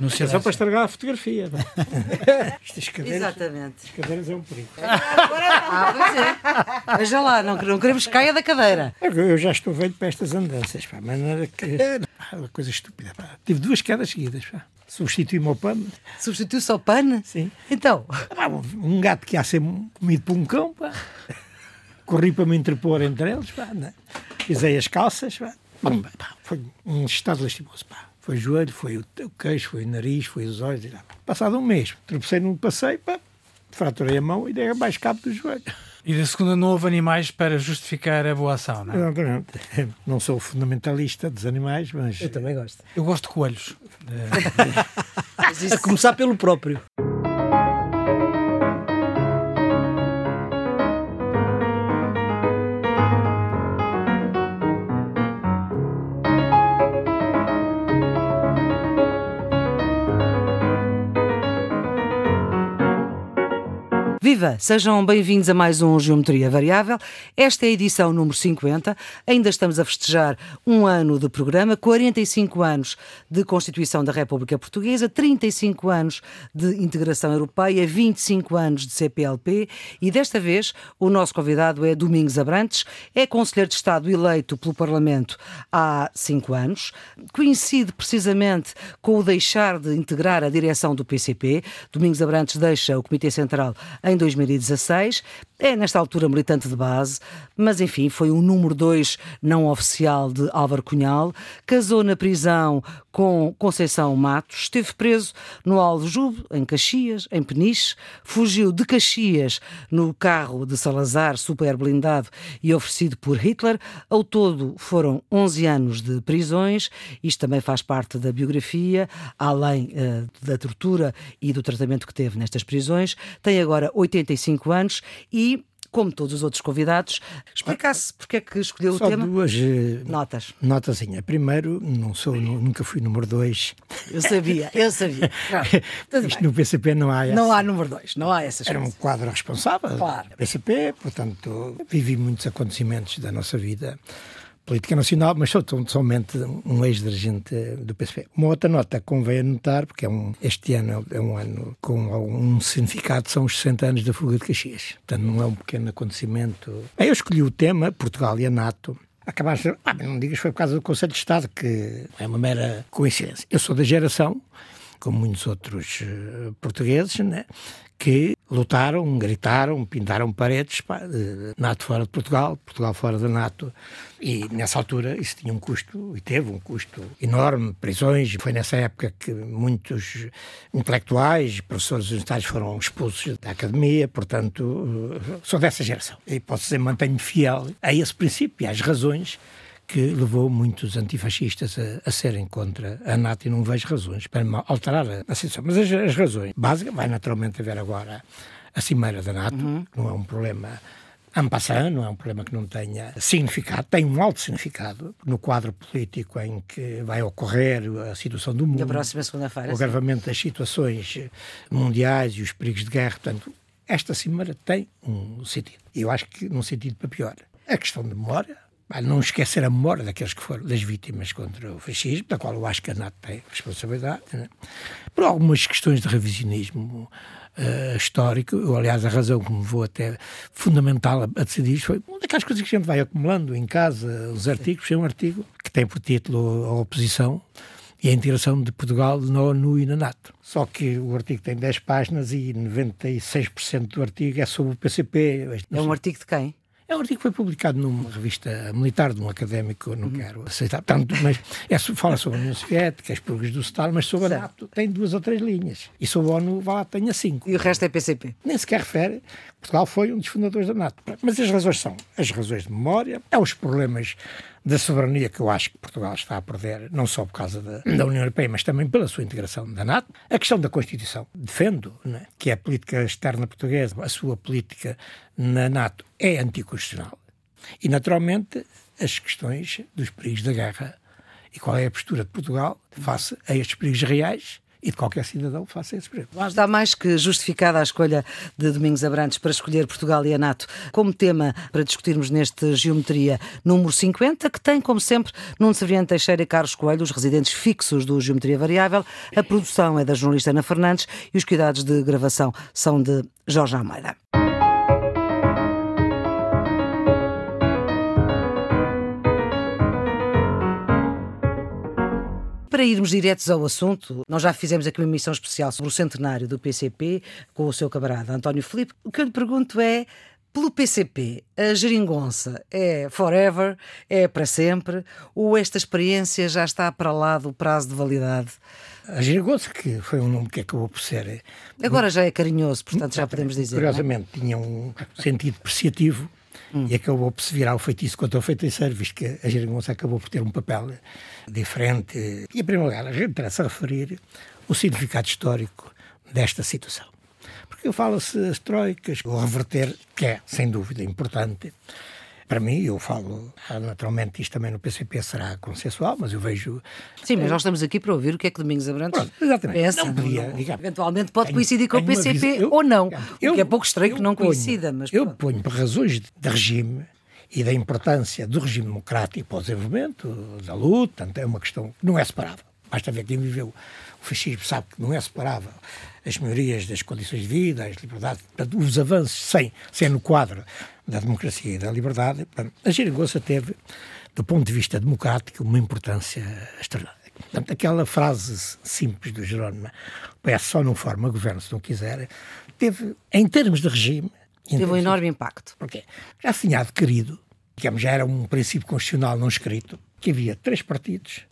No É só para estragar a fotografia. Estas cadeiras, Exatamente. Estas cadeiras é um perigo. Ah, pois é. Veja lá, não, não queremos que caia da cadeira. Eu já estou velho para estas andanças, pá, maneira que. Pá, uma coisa estúpida. Pá. Tive duas quedas seguidas. Pá. Substituí-me ao pano. Substitui-se ao pano? Sim. Então, um gato que ia ser comido por um cão. Pá. Corri para me interpor entre eles. Pá, né? Pisei as calças. Pá, Foi um estado lastimoso. Pá. Foi o joelho, foi o o queixo, foi o nariz, foi os olhos. e. Passado um mês, tropecei num passeio, pá, fraturei a mão e dei mais cabo do joelho. E da segunda não houve animais para justificar a boa ação, não é? Exatamente. Não sou fundamentalista dos animais, mas Eu também gosto. Eu gosto de coelhos. A começar pelo próprio. Viva! Sejam bem-vindos a mais um Geometria Variável. Esta é a edição número 50. Ainda estamos a festejar um ano de programa, 45 anos de Constituição da República Portuguesa, 35 anos de integração europeia, 25 anos de CPLP e desta vez o nosso convidado é Domingos Abrantes, é Conselheiro de Estado eleito pelo Parlamento há cinco anos. Coincide precisamente com o deixar de integrar a direção do PCP. Domingos Abrantes deixa o Comitê Central em 2016. É, nesta altura, militante de base, mas enfim, foi o número 2 não oficial de Álvaro Cunhal. Casou na prisão com Conceição Matos, esteve preso no Aljube, em Caxias, em Peniche, fugiu de Caxias no carro de Salazar, super blindado e oferecido por Hitler. Ao todo foram 11 anos de prisões. Isto também faz parte da biografia, além eh, da tortura e do tratamento que teve nestas prisões. Tem agora 85 anos e como todos os outros convidados, explicasse porque é que escolheu só o tema. duas eh, Notas. notazinha. Primeiro, não sou, nu- nunca fui número dois. Eu sabia, eu sabia. Tudo Isto no PCP não há essa. Não há número dois, não há essas Era um coisas. quadro responsável Claro. PCP, portanto, vivi muitos acontecimentos da nossa vida política nacional, mas sou somente um ex-dirigente do PCP. Uma outra nota convém anotar, porque é um, este ano é um ano com algum significado, são os 60 anos da fuga de Caxias. Portanto, não é um pequeno acontecimento. Bem, eu escolhi o tema, Portugal e a NATO, acabaste, ah, não digas foi por causa do Conselho de Estado, que é uma mera coincidência. Eu sou da geração, como muitos outros eh, portugueses, né, que lutaram, gritaram, pintaram paredes, pá, NATO fora de Portugal, Portugal fora da NATO, e nessa altura isso tinha um custo, e teve um custo enorme, prisões, foi nessa época que muitos intelectuais, professores universitários foram expulsos da academia, portanto, sou dessa geração. E posso dizer, mantenho fiel a esse princípio e às razões que levou muitos antifascistas a, a serem contra a NATO e não vejo razões para alterar a, a situação. Mas as, as razões básicas, vai naturalmente haver agora a cimeira da NATO, não é um problema en passant, não é um problema que não tenha significado, tem um alto significado no quadro político em que vai ocorrer a situação do mundo Da próxima segunda-feira. o agravamento das situações mundiais e os perigos de guerra. Portanto, esta cimeira tem um sentido. E eu acho que num sentido para pior. A questão de memória, não esquecer a memória daqueles que foram, das vítimas contra o fascismo, da qual eu acho que a NATO tem responsabilidade, né? por algumas questões de revisionismo eh, histórico. Eu, aliás, a razão que me vou até fundamental a, a decidir isto foi uma daquelas coisas que a gente vai acumulando em casa, os artigos, foi um artigo que tem por título a oposição e a integração de Portugal na ONU e na NATO. Só que o artigo tem 10 páginas e 96% do artigo é sobre o PCP. É um artigo de quem? É um artigo que foi publicado numa revista militar de um académico, eu não quero aceitar tanto, mas é, fala sobre a União Soviética, as purgas do Stalin, mas sobre a Certo. NATO tem duas ou três linhas. E sobre a ONU, vá lá, tenha cinco. E o resto é PCP. Nem sequer refere. Portugal foi um dos fundadores da NATO. Mas as razões são as razões de memória, é os problemas da soberania que eu acho que Portugal está a perder, não só por causa da, da União Europeia, mas também pela sua integração da NATO. A questão da Constituição. Defendo né, que a política externa portuguesa, a sua política na NATO, é anticonstitucional. E, naturalmente, as questões dos perigos da guerra e qual é a postura de Portugal face a estes perigos reais e de qualquer cidadão faça esse projeto. Está mais que justificada a escolha de Domingos Abrantes para escolher Portugal e a NATO como tema para discutirmos neste Geometria número 50, que tem, como sempre, Nuno Severiano Teixeira e Carlos Coelho, os residentes fixos do Geometria Variável. A produção é da jornalista Ana Fernandes e os cuidados de gravação são de Jorge Almeida. Para irmos diretos ao assunto, nós já fizemos aqui uma emissão especial sobre o centenário do PCP com o seu camarada António Filipe. O que eu lhe pergunto é, pelo PCP, a geringonça é forever, é para sempre, ou esta experiência já está para lá do prazo de validade? A geringonça, que foi um nome que acabou por ser... Eh, Agora já é carinhoso, portanto já podemos dizer. É? Curiosamente, é? tinha um sentido apreciativo hum. e acabou por se virar o feitiço contra o feiticeiro, visto que a geringonça acabou por ter um papel diferente. E, em primeiro lugar, a gente interessa referir o significado histórico desta situação. Porque fala-se as troicas, o reverter, que é, sem dúvida, importante. Para mim, eu falo, ah, naturalmente, isto também no PCP será consensual, mas eu vejo. Sim, mas nós estamos aqui para ouvir o que é que Domingos Abrantes Pronto, exatamente. pensa. Não podia, digamos, Eventualmente pode coincidir com o PCP eu, ou não. Eu, o que é pouco estranho que não ponho, coincida. Mas eu ponho, por razões de regime, e da importância do regime democrático para o desenvolvimento, da luta, é uma questão que não é separável. Basta ver quem viveu o fascismo sabe que não é separável as melhorias das condições de vida, as liberdades, os avanços sem, sem no quadro da democracia e da liberdade. A geringonça teve, do ponto de vista democrático, uma importância extraordinária. Portanto, aquela frase simples do Jerónimo, o PS só não forma governo se não quiser, teve, em termos de regime, Teve um enorme impacto. Porque já se tinha adquirido, digamos, já era um princípio constitucional não escrito, que havia três partidos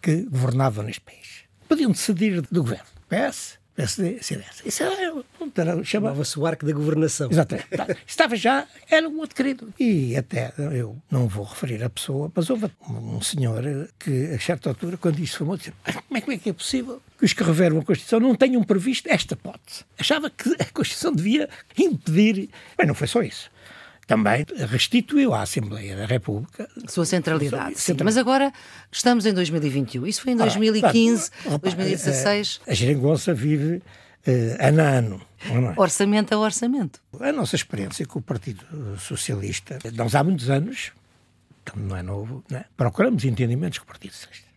que governavam neste país. Podiam decidir do governo. PS, PSD, CDS. Isso era, chamava-se o arco da governação. Exatamente. Tá. Estava já, era um adquirido. E até, eu não vou referir a pessoa, mas houve um senhor que, a certa altura, quando isso foi disse: como é, como é que é possível que os que reveram a Constituição não tenham previsto esta hipótese? Achava que a Constituição devia impedir. Bem, não foi só isso também restituiu à Assembleia da República sua centralidade. Sim, mas agora estamos em 2021. Isso foi em 2015, ah, 2016. A, a Geringonça vive uh, ano a ano. É? Orçamento a orçamento. A nossa experiência com o Partido Socialista, nós há muitos anos, não é novo, não é? procuramos entendimentos com o Partido Socialista.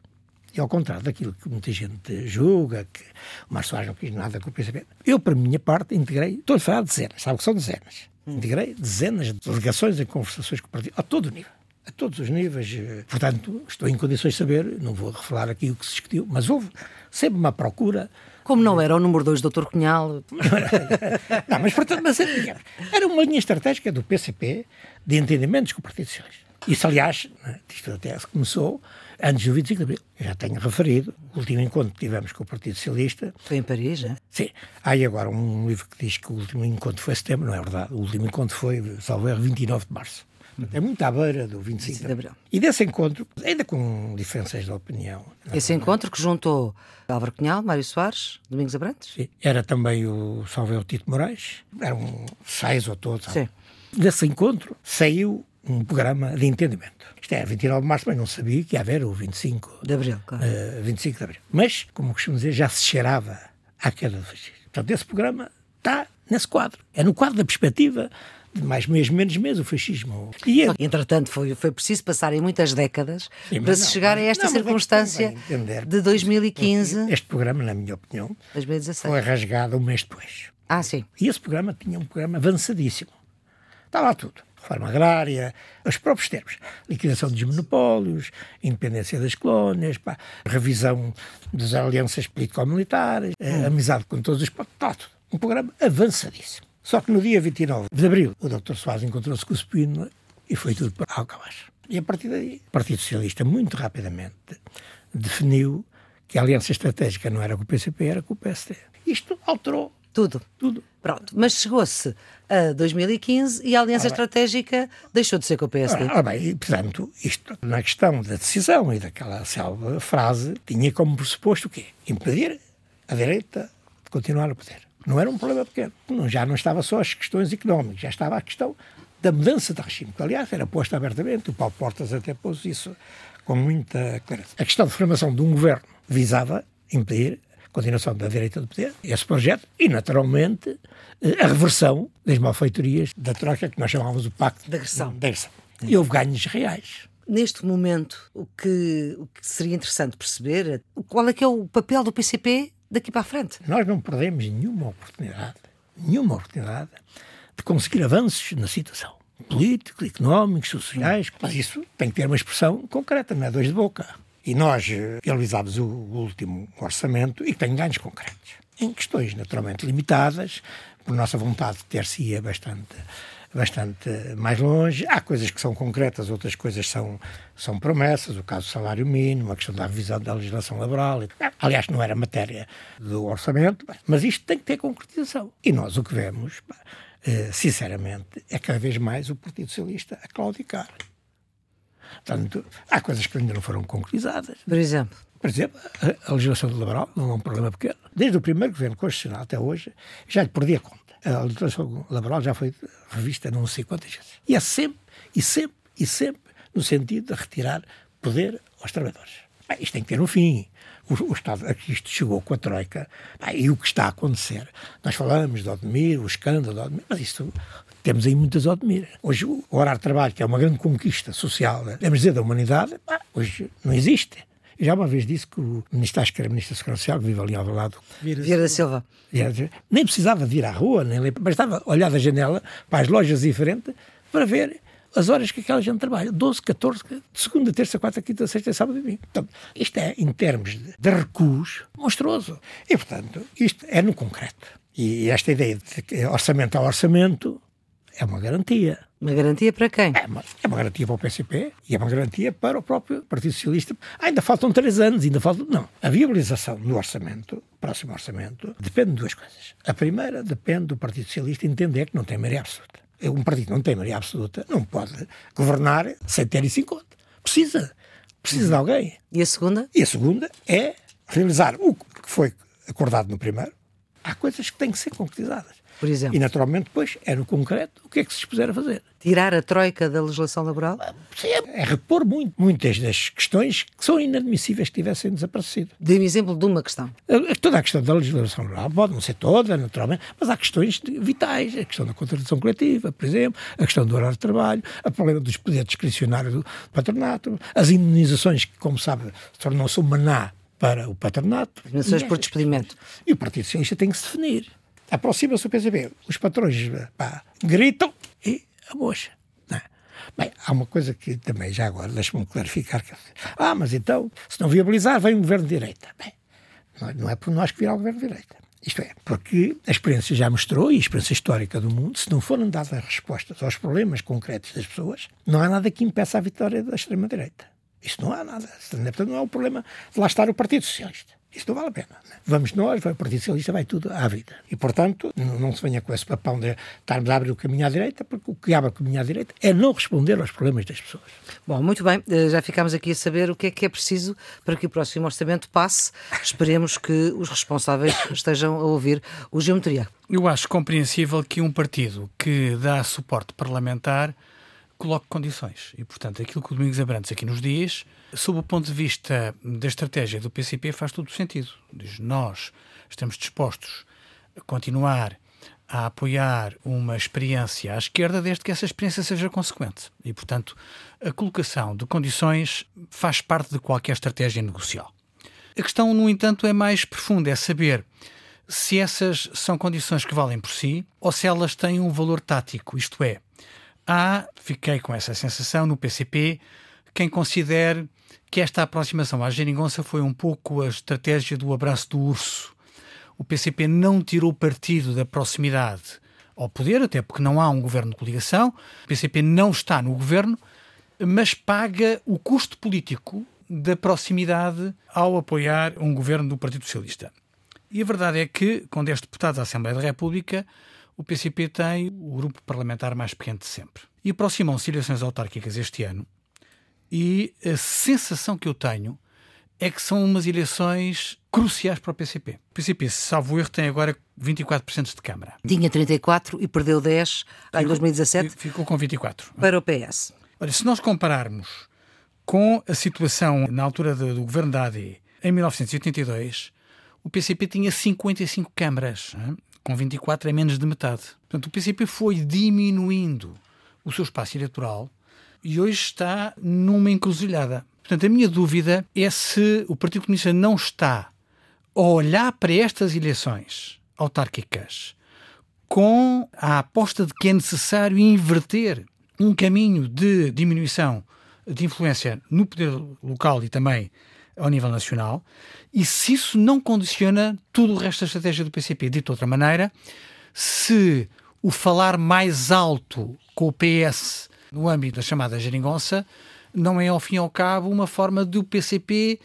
E ao contrário daquilo que muita gente julga, que o Soares não quis nada com o PCP, eu, para a minha parte, integrei, estou a falar de dezenas, sabe que são dezenas integrei dezenas de delegações e conversações com o partido, a todo nível. A todos os níveis. Portanto, estou em condições de saber, não vou revelar aqui o que se discutiu, mas houve sempre uma procura. Como não era o número 2 Dr. Cunhal? não, mas, portanto, mas, era uma linha estratégica do PCP de entendimentos com o Partido Socialista. Isso, aliás, né, isto até começou antes do 25 de Abril. Eu já tenho referido, o último encontro que tivemos com o Partido Socialista. Foi em Paris, é? Sim. Há aí agora um livro que diz que o último encontro foi setembro, não é verdade. O último encontro foi, salvo erro, 29 de março. É muito à beira do 25 de abril. E desse encontro, ainda com diferenças de opinião. Esse encontro que juntou Álvaro Cunhal, Mário Soares, Domingos Abrantes? Sim. Era também o Salvador Tito Moraes. Eram seis ou todos. Sim. Desse encontro saiu um programa de entendimento. Isto é, 29 de março, mas não sabia que ia haver o 25 de abril. Claro. Uh, 25 de abril. Mas, como costumo dizer, já se cheirava à queda do fascismo. Portanto, esse programa está nesse quadro. É no quadro da perspectiva de mais meses, menos meses, o fascismo. E. Entretanto, foi, foi preciso passarem muitas décadas Sim, para se não, chegar a esta não, circunstância de 2015. Este programa, na minha opinião, 2016. foi rasgado um mês depois. Ah, sim. E esse programa tinha um programa avançadíssimo. Está lá tudo reforma agrária, os próprios termos. Liquidação dos monopólios, independência das colónias, pá, revisão das alianças político-militares, hum. amizade com todos os... Está tudo. Um programa avançadíssimo. Só que no dia 29 de abril, o Dr. Soares encontrou-se com o Spínola e foi tudo para água abaixo. E a partir daí, o Partido Socialista, muito rapidamente, definiu que a aliança estratégica não era com o PCP, era com o PSD. Isto alterou tudo. Tudo. Pronto, mas chegou-se a 2015 e a aliança ah, estratégica deixou de ser com o PSD. Ah, bem, e, portanto, isto na questão da decisão e daquela célebre frase tinha como pressuposto o quê? Impedir a direita de continuar no poder. Não era um problema pequeno. Não, já não estava só as questões económicas, já estava a questão da mudança de regime, que aliás era posta abertamente, o Paulo Portas até pôs isso com muita clareza. A questão de formação de um governo visava impedir continuação da direita do poder, esse projeto, e naturalmente a reversão das malfeitorias da troca que nós chamávamos o Pacto de agressão. De agressão. E houve ganhos reais. Neste momento, o que, o que seria interessante perceber é qual é que é o papel do PCP daqui para a frente. Nós não perdemos nenhuma oportunidade, nenhuma oportunidade de conseguir avanços na situação. Políticos, económicos, sociais, mas isso tem que ter uma expressão concreta, não é dois de boca. E nós realizámos o último orçamento e tem ganhos concretos. Em questões naturalmente limitadas, por nossa vontade de ter-se-ia bastante bastante mais longe. Há coisas que são concretas, outras coisas são, são promessas, o caso do salário mínimo, a questão da revisão da legislação laboral. Aliás, não era matéria do orçamento, mas isto tem que ter concretização. E nós o que vemos, eh, sinceramente, é cada vez mais o Partido Socialista a claudicar. Portanto, há coisas que ainda não foram concretizadas. Por exemplo? Por exemplo, a, a legislação laboral não é um problema pequeno. Desde o primeiro governo constitucional até hoje, já lhe perdi a conta. A legislação laboral já foi revista não sei quantas vezes. E é sempre, e sempre, e sempre no sentido de retirar poder aos trabalhadores. Bem, isto tem que ter um fim. O, o Estado, aqui isto chegou com a Troika, bem, e o que está a acontecer. Nós falamos de Odmir, o escândalo de Odmir, mas isto temos aí muitas Odmir. Hoje o horário de trabalho, que é uma grande conquista social, devemos dizer, da humanidade, hoje não existe. Eu já uma vez disse que o ministro, acho que era ministro da Segurança Social, que vive ali ao lado. Vieira da Silva. Nem precisava de ir à rua, nem bastava olhar da janela para as lojas diferentes para ver as horas que aquela gente trabalha. 12, 14, de segunda, terça, quarta, quinta, sexta, sábado e domingo. Portanto, isto é, em termos de, de recuos, monstruoso. E, portanto, isto é no concreto. E esta ideia de que orçamento a orçamento é uma garantia. Uma garantia para quem? É uma, é uma garantia para o PCP e é uma garantia para o próprio Partido Socialista. Ah, ainda faltam três anos, ainda faltam. Não. A viabilização do orçamento, próximo orçamento, depende de duas coisas. A primeira depende do Partido Socialista entender que não tem maioria absoluta. Um partido que não tem maioria absoluta não pode governar sem ter isso em conta. Precisa. Precisa de alguém. E a segunda? E a segunda é realizar o que foi acordado no primeiro. Há coisas que têm que ser concretizadas. Por exemplo? E naturalmente depois é no concreto o que é que se dispuser a fazer. Tirar a troika da legislação laboral? Sim, é, é repor muito, muitas das questões que são inadmissíveis que tivessem desaparecido. Dê-me exemplo de uma questão. Toda a questão da legislação laboral pode não ser toda, naturalmente, mas há questões vitais. A questão da contradição coletiva, por exemplo, a questão do horário de trabalho, o problema dos poderes discricionários do patronato, as indenizações que, como sabe, tornam-se um maná para o patronato. Indenizações por despedimento. E o Partido Socialista tem que se definir. Aproxima-se o PCB, os patrões pá, gritam e a mocha. É? Bem, há uma coisa que também, já agora, deixa-me clarificar. Ah, mas então, se não viabilizar, vem um governo de direita. Bem, não é por nós que virá o governo de direita. Isto é, porque a experiência já mostrou, e a experiência histórica do mundo, se não forem dadas respostas aos problemas concretos das pessoas, não há nada que impeça a vitória da extrema-direita. Isso não há nada. Portanto, não é o problema de lá estar o Partido Socialista. Isso não vale a pena. Né? Vamos nós, vai o Partido Socialista, vai tudo à vida. E, portanto, não se venha com esse papão de estarmos a abrir o caminho à direita, porque o que abre o caminho à direita é não responder aos problemas das pessoas. Bom, muito bem. Eh, já ficámos aqui a saber o que é que é preciso para que o próximo orçamento passe. Esperemos que os responsáveis estejam a ouvir o Geometria. Eu acho compreensível que um partido que dá suporte parlamentar coloque condições. E, portanto, aquilo que o Domingos Abrantes aqui nos diz, sob o ponto de vista da estratégia do PCP, faz todo o sentido. Diz, nós estamos dispostos a continuar a apoiar uma experiência à esquerda desde que essa experiência seja consequente. E, portanto, a colocação de condições faz parte de qualquer estratégia negocial. A questão, no entanto, é mais profunda, é saber se essas são condições que valem por si ou se elas têm um valor tático, isto é, Há, fiquei com essa sensação no PCP, quem considere que esta aproximação à geringonça foi um pouco a estratégia do abraço do urso. O PCP não tirou partido da proximidade ao poder, até porque não há um governo de coligação. O PCP não está no governo, mas paga o custo político da proximidade ao apoiar um governo do Partido Socialista. E a verdade é que, com 10 deputados à Assembleia da República, o PCP tem o grupo parlamentar mais pequeno de sempre. E aproximam-se eleições autárquicas este ano e a sensação que eu tenho é que são umas eleições cruciais para o PCP. O PCP, salvo erro, tem agora 24% de Câmara. Tinha 34 e perdeu 10 em 2017. Ficou com 24. Para o PS. Olha, se nós compararmos com a situação na altura do, do governo da AD, em 1982, o PCP tinha 55 câmaras, com 24 é menos de metade. Portanto, o PCP foi diminuindo o seu espaço eleitoral e hoje está numa encruzilhada. Portanto, a minha dúvida é se o Partido Comunista não está a olhar para estas eleições autárquicas com a aposta de que é necessário inverter um caminho de diminuição de influência no poder local e também ao nível nacional, e se isso não condiciona todo o resto da estratégia do PCP. Dito de outra maneira, se o falar mais alto com o PS no âmbito da chamada geringonça não é, ao fim e ao cabo, uma forma do PCP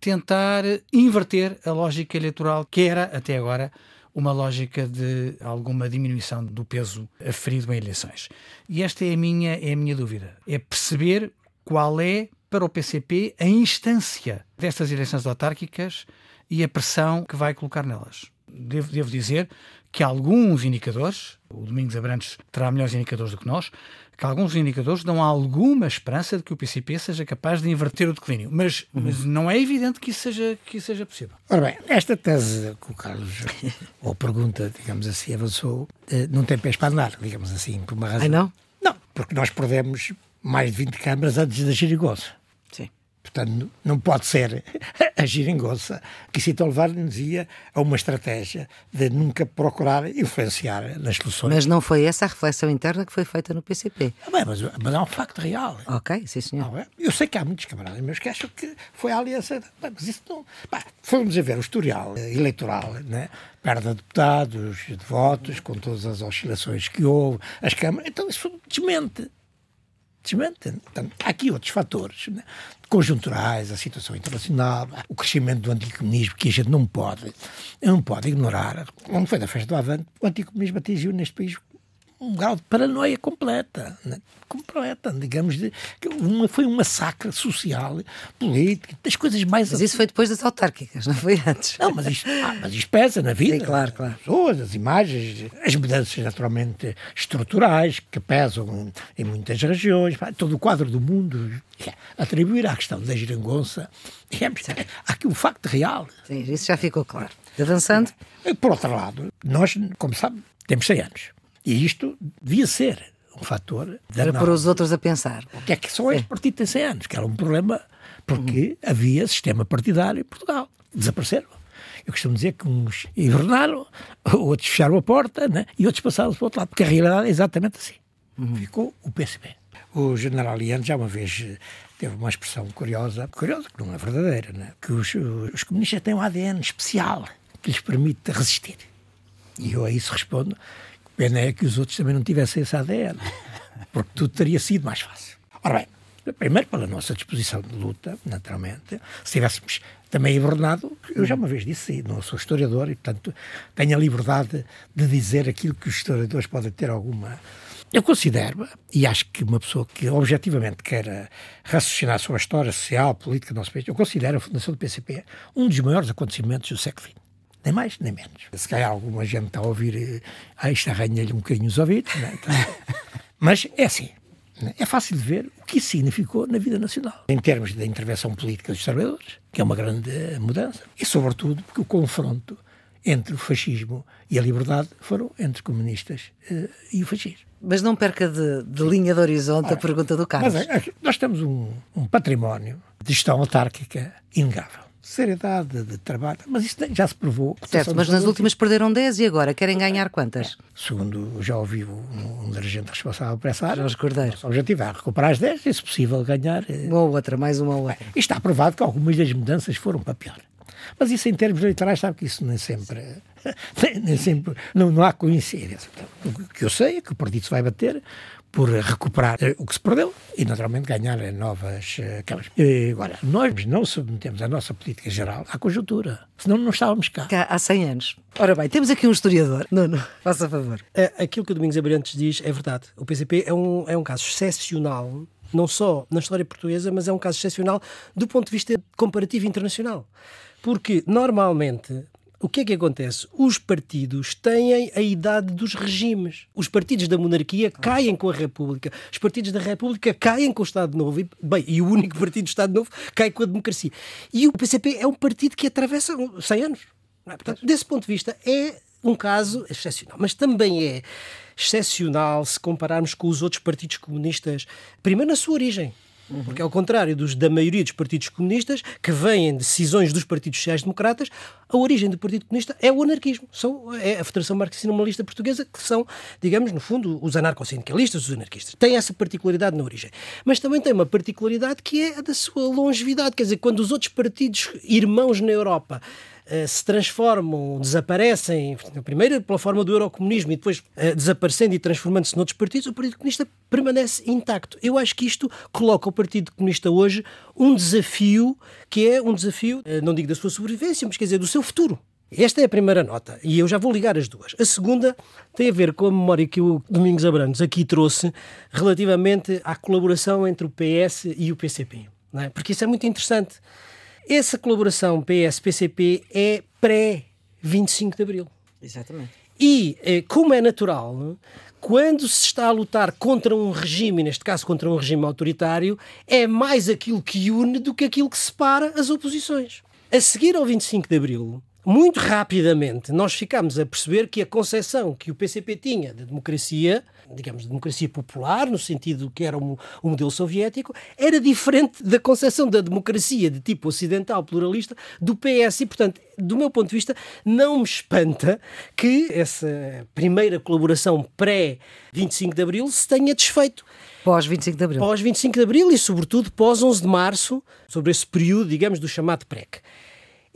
tentar inverter a lógica eleitoral que era, até agora, uma lógica de alguma diminuição do peso aferido em eleições. E esta é a minha, é a minha dúvida. É perceber qual é, para o PCP, a instância destas eleições autárquicas e a pressão que vai colocar nelas. Devo, devo dizer que alguns indicadores, o Domingos Abrantes terá melhores indicadores do que nós, que alguns indicadores dão alguma esperança de que o PCP seja capaz de inverter o declínio. Mas, uhum. mas não é evidente que isso, seja, que isso seja possível. Ora bem, esta tese que o Carlos, ou pergunta, digamos assim, avançou, eh, não tem pés para andar, digamos assim, por uma razão. Ah, não? Não, porque nós perdemos mais de 20 câmaras antes da girigonça. Portanto, não pode ser a giringonça que se levar-nos ia a uma estratégia de nunca procurar influenciar nas soluções. Mas não foi essa a reflexão interna que foi feita no PCP? Ah, bem, mas, mas é um facto real. Ok, sim senhor. É? Eu sei que há muitos camaradas meus que acham que foi a aliança... Bem, mas isso não... Bem, fomos a ver o historial eleitoral, né? perda de deputados, de votos, com todas as oscilações que houve, as câmaras... Então isso desmente desmente. Portanto, há aqui outros fatores né? conjunturais, a situação internacional, o crescimento do anticomunismo, que a gente não pode, não pode ignorar. Quando foi da festa do Avante, o anticomunismo atingiu neste país um grau de paranoia completa, né? completa, digamos, de, uma, foi um massacre social, político, das coisas mais... Mas isso foi depois das autárquicas, não foi antes? Não, mas isto, ah, mas isto pesa na vida. Sim, claro, claro. As pessoas, as imagens, as mudanças naturalmente estruturais que pesam em, muitas regiões, todo o quadro do mundo, é, atribuir à questão da girangonça, digamos, há aqui um facto real. Sim, isso já ficou claro. Avançando? Por outro lado, nós, como sabe, temos 100 anos. E isto devia ser um fator... Para pôr os outros a pensar. O que é que só este partido tem 100 anos? Que era um problema porque uhum. havia sistema partidário em Portugal. Desapareceram. Eu costumo dizer que uns hibernaram, outros fecharam a porta né? e outros passaram para o outro lado, porque a realidade é exatamente assim. Uhum. Ficou o PCP. O general Liane já uma vez eh, teve uma expressão curiosa, curiosa que não é verdadeira, né? que os, os comunistas têm um ADN especial que lhes permite resistir. E eu a isso respondo Pena é que os outros também não tivessem esse ADN, porque tudo teria sido mais fácil. Ora bem, primeiro pela nossa disposição de luta, naturalmente, se tivéssemos também hibernado, eu já uma vez disse, não sou historiador e, portanto, tenho a liberdade de dizer aquilo que os historiadores podem ter alguma. Eu considero, e acho que uma pessoa que objetivamente quer raciocinar sobre a história social, política do nosso país, eu considero a fundação do PCP um dos maiores acontecimentos do século XX nem mais nem menos. Se calhar alguma gente está a ouvir, ah, isto arranha-lhe um bocadinho os ouvidos, né? mas é assim. Né? É fácil de ver o que isso significou na vida nacional, em termos da intervenção política dos trabalhadores, que é uma grande mudança, e sobretudo porque o confronto entre o fascismo e a liberdade foram entre comunistas uh, e o fascismo. Mas não perca de, de linha de horizonte Ora, a pergunta do Carlos. Mas, é, nós temos um, um património de gestão autárquica inegável seriedade de trabalho, mas isso já se provou. Certo, mas nas últimas perderam 10 e agora querem ganhar quantas? Segundo já ouvi um, dirigente responsável por essa área, Jorge Cordeiro. o objetivo é recuperar as 10 e, se possível, ganhar. Eh, uma ou outra, mais uma ou outra. E está provado que algumas das mudanças foram para pior. Mas isso em termos eleitorais, sabe que isso nem sempre. Nem sempre não, não há coincidência. O que eu sei é que o partido se vai bater por recuperar eh, o que se perdeu e, naturalmente, ganhar novas uh, câmaras. agora, nós não submetemos a nossa política geral à conjuntura, senão não estávamos cá. cá há 100 anos. Ora bem, temos aqui um historiador. Nuno, faça favor. É, aquilo que o Domingos Abrantes diz é verdade. O PCP é um, é um caso excepcional não só na história portuguesa, mas é um caso excepcional do ponto de vista comparativo internacional. Porque, normalmente, o que é que acontece? Os partidos têm a idade dos regimes. Os partidos da monarquia caem com a República. Os partidos da República caem com o Estado Novo. E, bem, e o único partido do Estado Novo cai com a democracia. E o PCP é um partido que atravessa 100 anos. É? Portanto, desse ponto de vista, é um caso excepcional. Mas também é excepcional se compararmos com os outros partidos comunistas, primeiro na sua origem. Porque, ao contrário dos, da maioria dos partidos comunistas, que vêm de decisões dos partidos sociais-democratas, a origem do Partido Comunista é o anarquismo. São, é a Federação Marxista-Nomalista Portuguesa, que são, digamos, no fundo, os anarcossindicalistas, os anarquistas. Tem essa particularidade na origem. Mas também tem uma particularidade que é a da sua longevidade. Quer dizer, quando os outros partidos irmãos na Europa se transformam, desaparecem, primeiro pela forma do eurocomunismo e depois uh, desaparecendo e transformando-se noutros partidos, o Partido Comunista permanece intacto. Eu acho que isto coloca o Partido Comunista hoje um desafio que é um desafio, uh, não digo da sua sobrevivência, mas quer dizer, do seu futuro. Esta é a primeira nota e eu já vou ligar as duas. A segunda tem a ver com a memória que o Domingos Abrantes aqui trouxe relativamente à colaboração entre o PS e o PCP. É? Porque isso é muito interessante. Essa colaboração PS-PCP é pré-25 de Abril. Exatamente. E, eh, como é natural, quando se está a lutar contra um regime, neste caso contra um regime autoritário, é mais aquilo que une do que aquilo que separa as oposições. A seguir ao 25 de Abril, muito rapidamente, nós ficámos a perceber que a concepção que o PCP tinha da democracia, digamos, democracia popular, no sentido que era o, o modelo soviético, era diferente da concepção da democracia de tipo ocidental pluralista do PS. E, portanto, do meu ponto de vista, não me espanta que essa primeira colaboração pré-25 de Abril se tenha desfeito. Pós 25 de Abril. Pós 25 de Abril e, sobretudo, pós 11 de Março, sobre esse período, digamos, do chamado PREC.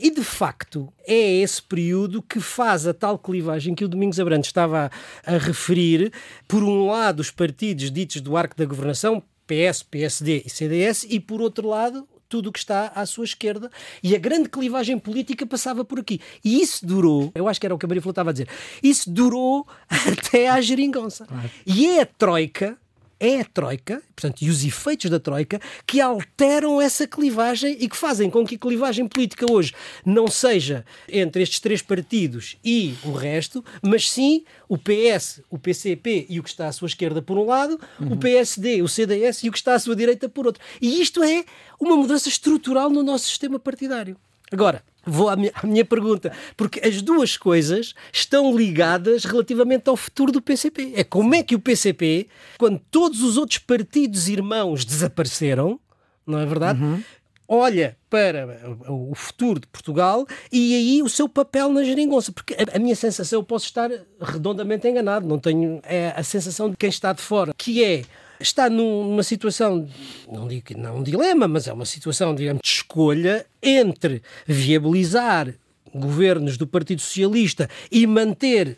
E de facto é esse período que faz a tal clivagem que o Domingos Abrantes estava a, a referir. Por um lado, os partidos ditos do arco da governação, PS, PSD e CDS, e por outro lado, tudo o que está à sua esquerda e a grande clivagem política passava por aqui. E isso durou, eu acho que era o que a Maria Flor estava a dizer, isso durou até à geringonça. Claro. E é a Troika é a Troika, portanto, e os efeitos da Troika, que alteram essa clivagem e que fazem com que a clivagem política hoje não seja entre estes três partidos e o resto, mas sim o PS, o PCP e o que está à sua esquerda por um lado, uhum. o PSD, o CDS e o que está à sua direita por outro. E isto é uma mudança estrutural no nosso sistema partidário. Agora, vou à minha, à minha, pergunta, porque as duas coisas estão ligadas relativamente ao futuro do PCP. É como é que o PCP, quando todos os outros partidos irmãos desapareceram, não é verdade? Uhum. Olha para o futuro de Portugal e aí o seu papel na geringonça. Porque a, a minha sensação, eu posso estar redondamente enganado, não tenho é a sensação de quem está de fora, que é está numa situação, não digo que não é um dilema, mas é uma situação, digamos, de escolha entre viabilizar governos do Partido Socialista e manter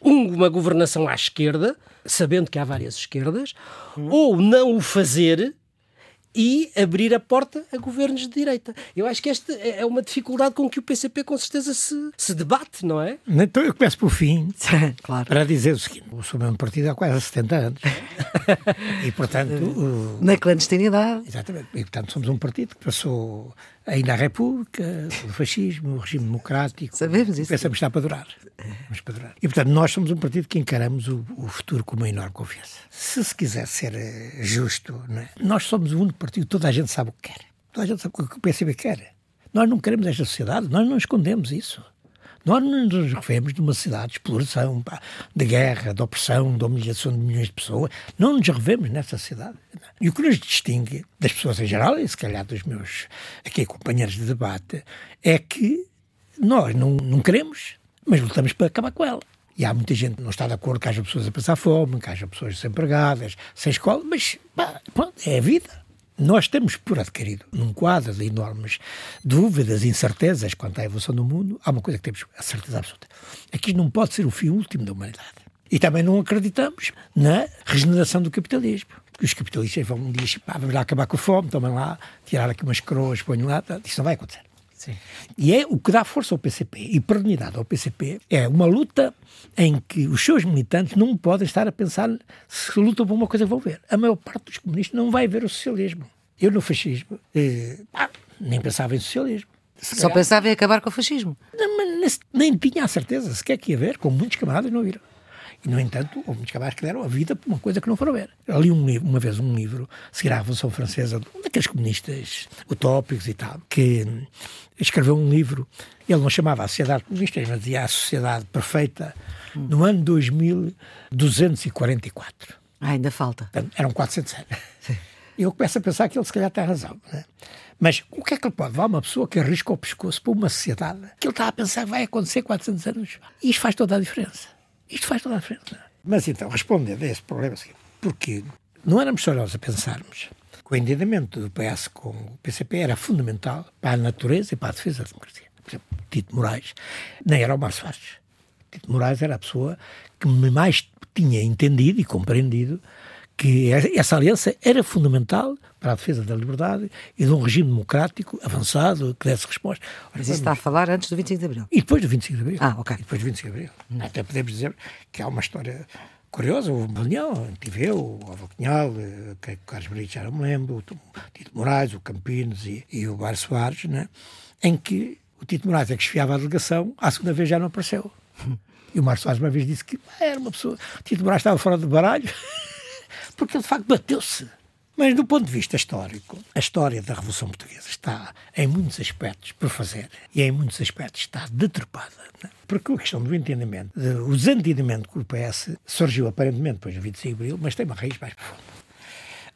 uma governação à esquerda, sabendo que há várias esquerdas, hum. ou não o fazer e abrir a porta a governos de direita. Eu acho que esta é uma dificuldade com que o PCP com certeza se, se debate, não é? Então eu começo por fim, claro. para dizer o seguinte, eu sou mesmo partido há quase 70 anos e portanto... O... Na clandestinidade. Exatamente, e portanto somos um partido que passou ainda a República, o fascismo, o regime democrático. Sabemos isso. Pensamos que está para durar. Vamos para durar. E, portanto, nós somos um partido que encaramos o, o futuro com uma enorme confiança. Se se quiser ser eh, justo, é? nós somos o único partido, toda a gente sabe o que quer. Toda a gente sabe o que o PCB quer. Nós não queremos esta sociedade, nós não escondemos isso. Nós não nos revemos de uma sociedade de exploração, de guerra, de opressão, de humilhação de milhões de pessoas. Não nos revemos nessa sociedade. E o que nos distingue das pessoas em geral, e se calhar dos meus aqui companheiros de debate, é que nós não, não queremos, mas lutamos para acabar com ela. E há muita gente que não está de acordo que haja pessoas a passar fome, que haja pessoas desempregadas, sem escola, mas pá, pronto, é a vida. Nós temos por adquirido, num quadro de enormes dúvidas incertezas quanto à evolução do mundo, há uma coisa que temos a certeza absoluta. Aqui não pode ser o fim último da humanidade. E também não acreditamos na regeneração do capitalismo. Porque os capitalistas vão um dia, vamos lá acabar com a fome, tomem lá, tirar aqui umas coroas, ponham lá, isso não vai acontecer. Sim. E é o que dá força ao PCP e pernidade ao PCP é uma luta em que os seus militantes não podem estar a pensar se lutam por uma coisa vão ver. A maior parte dos comunistas não vai ver o socialismo. Eu no fascismo eh, nem pensava em socialismo. Se Só calhar, pensava em acabar com o fascismo. Não, nem tinha a certeza sequer que ia ver, como muitos camaradas não viram. E, no entanto, houve muitos cabais que deram a vida por uma coisa que não foram ver. Eu li um livro, uma vez um livro, seguir a Revolução Francesa, um daqueles comunistas utópicos e tal, que escreveu um livro, ele não chamava a sociedade comunista, mas dizia a sociedade perfeita, no ano 2244. Ah, ainda falta. Portanto, eram 400 anos. E eu começo a pensar que ele se calhar tem razão. Né? Mas o que é que ele pode levar uma pessoa que arrisca o pescoço para uma sociedade que ele está a pensar que vai acontecer 400 anos? Isto faz toda a diferença. Isto faz toda a diferença. Mas então, respondendo a esse problema, assim, porque não éramos só nós a pensarmos que o entendimento do PS com o PCP era fundamental para a natureza e para a defesa da democracia. Por exemplo, Tito Moraes nem era o Márcio Soares. Tito Moraes era a pessoa que mais tinha entendido e compreendido que essa aliança era fundamental para a defesa da liberdade e de um regime democrático avançado que desse resposta. Mas isso está a falar antes do 25 de Abril? E depois do 25 de Abril. Ah, ok. E depois do 25 de Abril. Hum. Até podemos dizer que há uma história curiosa, houve uma reunião, tive eu, o Avocunhal, o Carlos Brito, já não me lembro, o Tito Moraes, o Campinos e, e o Bar Soares, né, em que o Tito Moraes é que esfiava a delegação, à segunda vez já não apareceu. E o Mário Soares uma vez disse que era uma pessoa. O Tito Moraes estava fora do baralho porque ele de facto bateu-se. Mas do ponto de vista histórico, a história da Revolução Portuguesa está em muitos aspectos por fazer e em muitos aspectos está deturpada. Né? Porque a questão do entendimento, o desentendimento com o PS surgiu aparentemente depois do 25 de Abril, mas tem uma raiz mais profunda.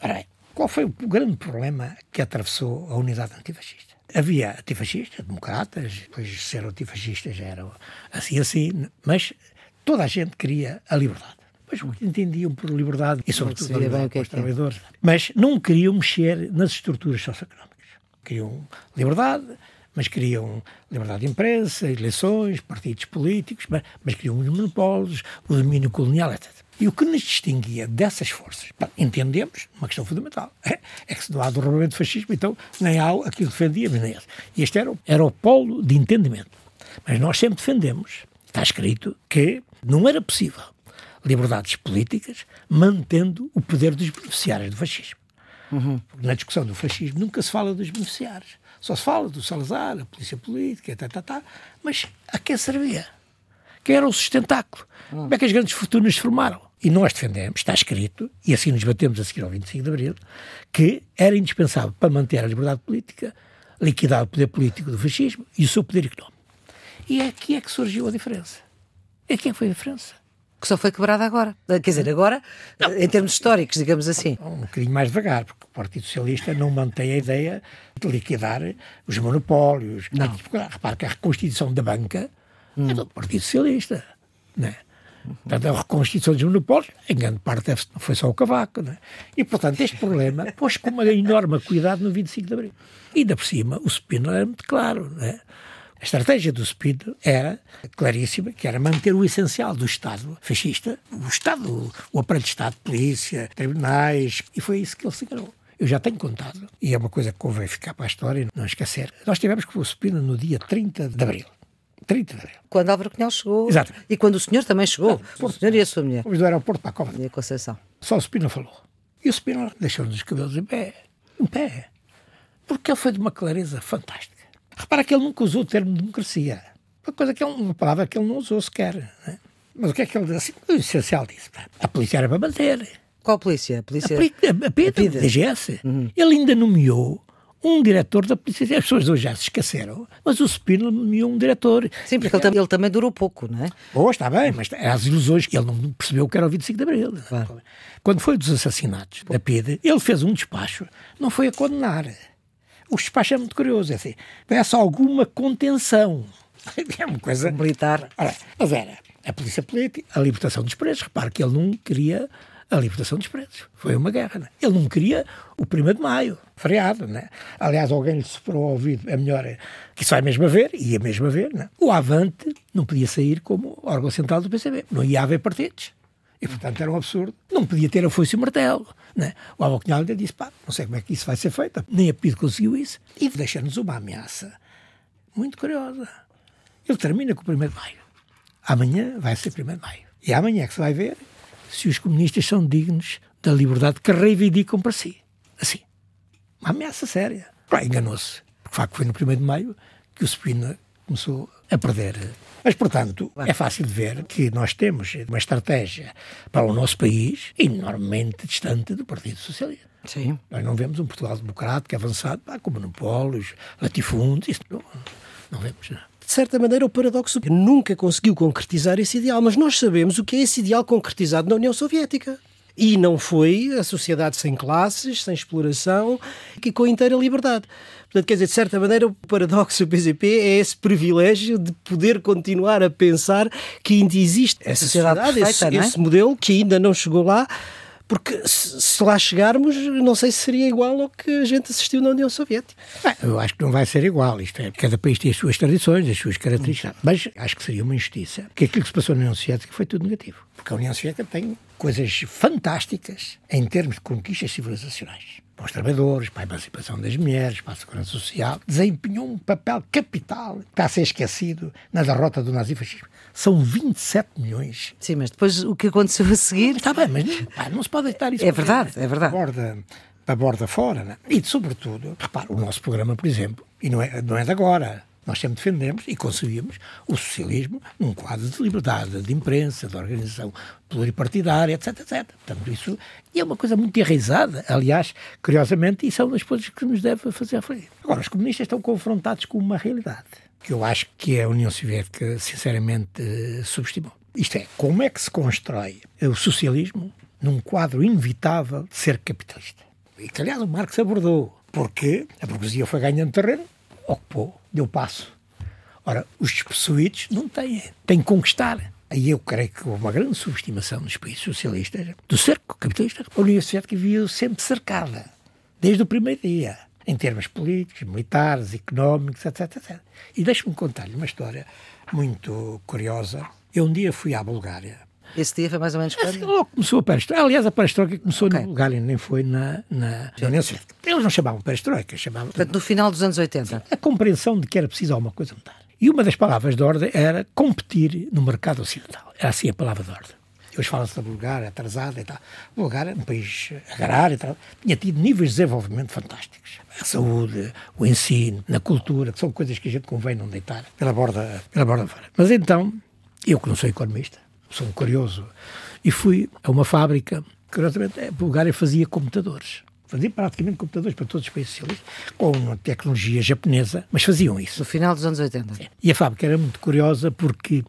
Ora, qual foi o grande problema que atravessou a unidade antifascista? Havia antifascistas, democratas, depois ser antifascistas já eram assim assim, mas toda a gente queria a liberdade mas entendiam por liberdade e, sobretudo, liberdade para os é. trabalhadores. Mas não queriam mexer nas estruturas socioeconómicas. Queriam liberdade, mas queriam liberdade de imprensa, eleições, partidos políticos, mas, mas queriam os monopólios, o domínio colonial, etc. E o que nos distinguia dessas forças, entendemos, uma questão fundamental, é, é que se não há derramamento de fascismo, então nem há aquilo que defendíamos, nem esse. E este era, era o polo de entendimento. Mas nós sempre defendemos, está escrito, que não era possível liberdades políticas, mantendo o poder dos beneficiários do fascismo. Uhum. Na discussão do fascismo nunca se fala dos beneficiários. Só se fala do Salazar, a polícia política, tá, tá, tá. mas a quem servia? Quem era o sustentáculo? Uhum. Como é que as grandes fortunas se formaram? E nós defendemos, está escrito, e assim nos batemos a seguir ao 25 de Abril, que era indispensável para manter a liberdade política, liquidar o poder político do fascismo e o seu poder económico. E é aqui é que surgiu a diferença. É aqui é que foi a diferença que só foi quebrada agora. Quer dizer, agora, não. em termos históricos, digamos assim. Um, bocadinho mais devagar, porque o Partido Socialista não mantém a ideia de liquidar os monopólios. Não. Repare que a reconstituição da banca hum. é do Partido Socialista. Né? Portanto, a reconstituição dos monopólios, em grande parte, não foi só o cavaco. Né? E, portanto, este problema pôs com uma enorme cuidado no 25 de Abril. E, ainda por cima, o Spino era muito claro. Né? A estratégia do Speed era claríssima, que era manter o essencial do Estado fascista, o Estado, o aparelho de Estado, polícia, tribunais, e foi isso que ele se enganou. Eu já tenho contado, e é uma coisa que convém ficar para a história, não esquecer. Nós tivemos com o Spina no dia 30 de Abril. 30 de Abril. Quando Álvaro Cunhal chegou. Exato. E quando o senhor também chegou. Não, o senhor e a sua mulher. Fomos do aeroporto para a Cova. E a Conceição. Só o Spina falou. E o Spina deixou-nos os cabelos em pé. Em pé. Porque ele foi de uma clareza fantástica. Repara que ele nunca usou o termo democracia. Uma coisa que é uma palavra que ele não usou sequer. Né? Mas o que é que ele disse? O essencial disse. A polícia era para manter. Qual polícia? A polícia. A, a, a PIDE, a DGS. Uhum. Ele ainda nomeou um diretor da polícia. As pessoas hoje já se esqueceram, mas o Spino nomeou um diretor. Sim, porque ele, também, ele também durou pouco, não é? Oh, está bem, mas as ilusões. Ele não percebeu que era o 25 de Abril. Claro. Quando foi dos assassinatos da PIDE, ele fez um despacho, não foi a condenar o despacho é muito curioso, é assim, peça alguma contenção. É uma coisa... Militar. Ora, mas era a polícia política, a libertação dos presos. Repare que ele não queria a libertação dos presos. Foi uma guerra. Né? Ele não queria o 1 de maio, feriado. Né? Aliás, alguém lhe soprou ao ouvido, é melhor que isso vai mesmo a ver, ia mesmo a ver. Né? O Avante não podia sair como órgão central do PCB. Não ia haver partidos. E, portanto, era um absurdo. Não podia ter a foice e o martelo. Né? O Alvocunhal disse, pá, não sei como é que isso vai ser feito. Nem a PID conseguiu isso. E deixa-nos uma ameaça muito curiosa. Ele termina com o 1 de maio. Amanhã vai ser 1 de maio. E amanhã é que se vai ver se os comunistas são dignos da liberdade que reivindicam para si. Assim. Uma ameaça séria. Enganou-se. Porque, de facto, foi no 1 de maio que o Spina começou a perder. Mas, portanto, é fácil de ver que nós temos uma estratégia para o nosso país enormemente distante do Partido Socialista. Sim. Nós não vemos um Portugal democrático avançado com monopólios, latifúndios, isso não, não vemos. Não. De certa maneira, o paradoxo nunca conseguiu concretizar esse ideal, mas nós sabemos o que é esse ideal concretizado na União Soviética. E não foi a sociedade sem classes, sem exploração e com inteira liberdade. Portanto, quer dizer, de certa maneira, o paradoxo do PCP é esse privilégio de poder continuar a pensar que ainda existe essa sociedade, perfeita, esse, é? esse modelo que ainda não chegou lá, porque se, se lá chegarmos, não sei se seria igual ao que a gente assistiu na União Soviética. Bem, eu acho que não vai ser igual. Isto é, cada país tem as suas tradições, as suas características. Mas acho que seria uma injustiça. Porque aquilo que se passou na União Soviética foi tudo negativo. Porque a União Soviética tem coisas fantásticas em termos de conquistas civilizacionais. Para os trabalhadores, para a emancipação das mulheres, para a segurança social, desempenhou um papel capital que está a ser esquecido na derrota do nazifascismo. São 27 milhões Sim, mas depois o que aconteceu a seguir. Está bem, mas não, pá, não se pode deitar isso É verdade, é verdade. Borda, para borda fora. Né? E, sobretudo, repara, o nosso programa, por exemplo, e não é, não é de agora, nós sempre defendemos e conseguimos o socialismo num quadro de liberdade de imprensa, de organização pluripartidária, etc, etc. Portanto, isso é uma coisa muito enraizada. Aliás, curiosamente, é uma das coisas que nos deve fazer refletir. Agora, os comunistas estão confrontados com uma realidade que eu acho que a União Soviética, sinceramente, subestimou. Isto é, como é que se constrói o socialismo num quadro inevitável de ser capitalista? E aliás, o Marx abordou, porque a burguesia foi ganhando terreno, ocupou, deu passo. Ora, os despossuídos não têm, têm que conquistar. Aí eu creio que houve uma grande subestimação nos países socialistas do cerco capitalista. A União Soviética vivia sempre cercada, desde o primeiro dia, em termos políticos, militares, económicos, etc. etc. E deixe-me contar-lhe uma história muito curiosa. Eu um dia fui à Bulgária Esse dia foi mais ou menos Assim, quando? logo começou a perestroika. Aliás, a perestroika começou Ok. na Bulgária, nem foi na, na, União Soviética. Eles não chamavam perestroika, chamavam Portanto, no final dos anos 80. a compreensão de que era preciso alguma coisa mudar. E uma das palavras de ordem era competir no mercado ocidental. Era assim a palavra de ordem. Hoje fala-se da Bulgária, atrasada e tal. A Bulgária, um país agrário e tal, tinha tido níveis de desenvolvimento fantásticos. A saúde, o ensino, na cultura, que são coisas que a gente convém não deitar pela borda, pela borda fora. Mas então, eu que não sou economista, sou curioso, e fui a uma fábrica, curiosamente, a Bulgária fazia computadores. Fazia praticamente computadores para todos os países socialistas, com uma tecnologia japonesa, mas faziam isso. No final dos anos 80. E a fábrica era muito curiosa porque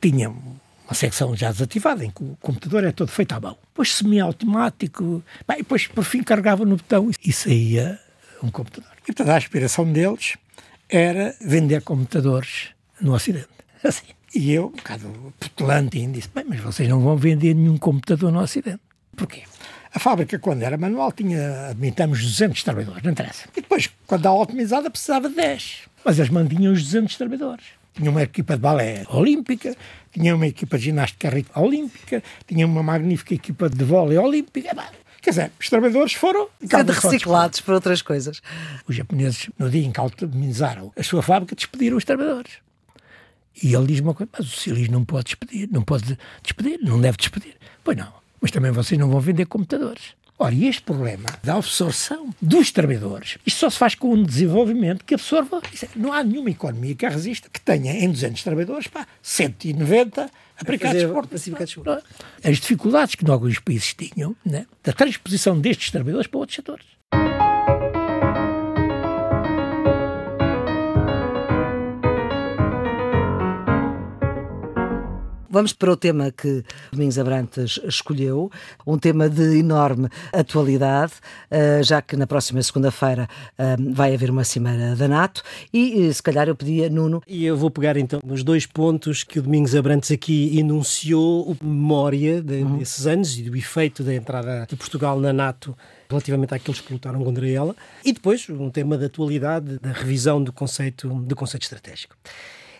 tinha uma secção já desativada, em que o computador é todo feito à mão. Depois semi-automático, e depois por fim carregava no botão e saía um computador. E portanto a aspiração deles era vender computadores no Ocidente. Assim. E eu, um bocado petulante, ainda disse, bem, mas vocês não vão vender nenhum computador no Ocidente. Porquê? A fábrica, quando era manual, tinha, admitamos, 200 trabalhadores, não interessa. E depois, quando a automatizada, precisava de 10. Mas eles mantinham os 200 trabalhadores. Tinha uma equipa de balé olímpica, tinha uma equipa de ginástica olímpica, tinha uma magnífica equipa de vôlei olímpica. Quer dizer, os trabalhadores foram... Sendo reciclados para outras coisas. Os japoneses, no dia em que automatizaram a sua fábrica, despediram os trabalhadores. E ele diz uma coisa, mas o socialismo não pode despedir, não pode despedir, não deve despedir. Pois não, mas também vocês não vão vender computadores. Ora, e este problema da absorção dos trabalhadores, isto só se faz com um desenvolvimento que absorva. é, Não há nenhuma economia que a resista, que tenha em 200 trabalhadores, pá, 190 aplicados exportação. As dificuldades que alguns países tinham, né, da transposição destes trabalhadores para outros setores. Vamos para o tema que Domingos Abrantes escolheu, um tema de enorme atualidade, eh, já que na próxima segunda-feira eh, vai haver uma cimeira da NATO. E eh, se calhar eu pedia, Nuno, E eu vou pegar então nos dois pontos que o Domingos Abrantes aqui enunciou, o memória de- desses anos e do efeito da entrada de Portugal na NATO relativamente àqueles que lutaram contra ela, e depois um tema da atualidade, da revisão do conceito, do conceito estratégico.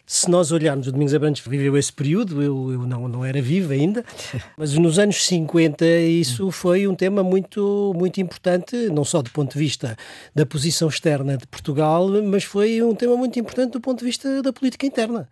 Se nós olharmos, o Domingos Abrantes viveu esse período, eu, eu não, não era vivo ainda, mas nos anos 50 isso foi um tema muito, muito importante, não só do ponto de vista da posição externa de Portugal, mas foi um tema muito importante do ponto de vista da política interna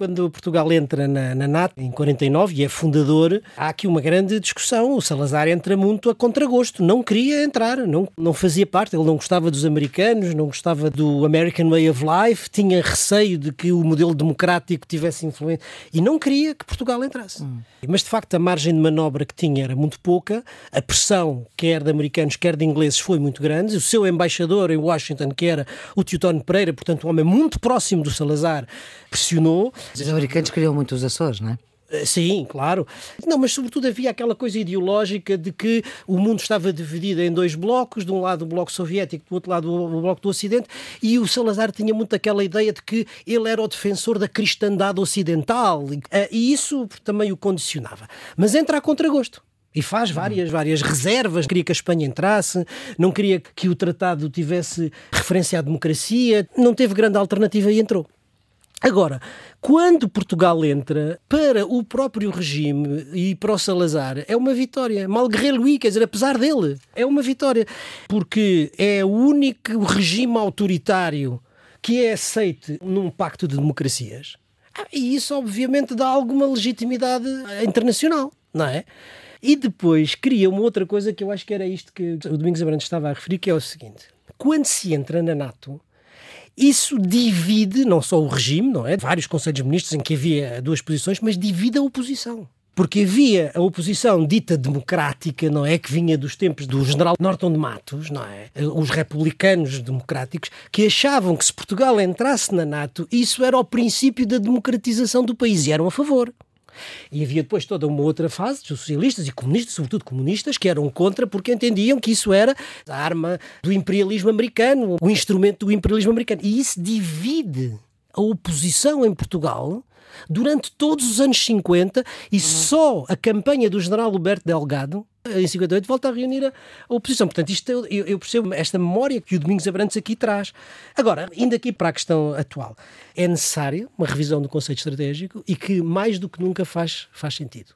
quando Portugal entra na, na NATO em 49 e é fundador, há aqui uma grande discussão. O Salazar entra muito a contragosto, não queria entrar, não, não fazia parte, ele não gostava dos americanos, não gostava do American Way of Life, tinha receio de que o modelo democrático tivesse influência e não queria que Portugal entrasse. Hum. Mas de facto a margem de manobra que tinha era muito pouca, a pressão, quer de americanos, quer de ingleses, foi muito grande. O seu embaixador em Washington, que era o Teotónio Pereira, portanto, um homem muito próximo do Salazar, pressionou. Os americanos queriam muito os Açores, não é? Eh, sim, claro. Não, mas sobretudo havia aquela coisa ideológica de que o mundo estava dividido em dois blocos, de um lado o bloco soviético, do outro lado o bloco do Ocidente, e o Salazar tinha muito aquela ideia de que ele era o defensor da cristandade ocidental, eh, e isso também o condicionava. Mas entra a contragosto. E faz várias, várias reservas. Queria que a Espanha entrasse, não queria que o tratado tivesse referência à democracia, não teve grande alternativa e entrou. Agora, quando Portugal entra, para o próprio regime e para o Salazar, é uma vitória. Malgré lui, quer dizer, apesar dele, é uma vitória. Porque é o único regime autoritário que é aceite num pacto de democracias. Ah, e isso, obviamente, dá alguma legitimidade internacional, não é? E depois cria uma outra coisa que eu acho que era isto que o Domingos Abrantes estava a referir, que é o seguinte: quando se entra na NATO, isso divide não só o regime, não é? Vários conselhos de ministros em que havia duas posições, mas divide a oposição. Porque havia a oposição dita democrática, não é? Que vinha dos tempos do general Norton de Matos, não é? Os republicanos democráticos, que achavam que se Portugal entrasse na NATO, isso era o princípio da democratização do país e eram a favor. E havia depois toda uma outra fase, socialistas e comunistas, sobretudo comunistas, que eram contra porque entendiam que isso era a arma do imperialismo americano, o instrumento do imperialismo americano. E isso divide a oposição em Portugal durante todos os anos 50 e uhum. só a campanha do general Alberto Delgado em 58 volta a reunir a oposição. Portanto, isto eu, eu, percebo esta memória que o Domingos Abrantes aqui traz. Agora, indo aqui para a questão atual, é necessário uma revisão do conceito estratégico e que mais do que nunca faz, faz sentido.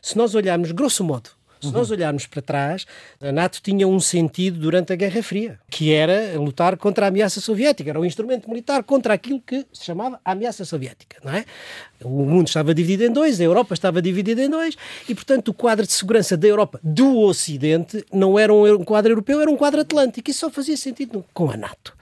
Se nós olharmos, grosso modo, se nós olharmos para trás, a NATO tinha um sentido durante a Guerra Fria, que era lutar contra a ameaça soviética, era um instrumento militar contra aquilo que se chamava a ameaça soviética, não é? O mundo estava dividido em dois, a Europa estava dividida em dois, e portanto o quadro de segurança da Europa do Ocidente não era um quadro europeu, era um quadro atlântico, e só fazia sentido com a NATO.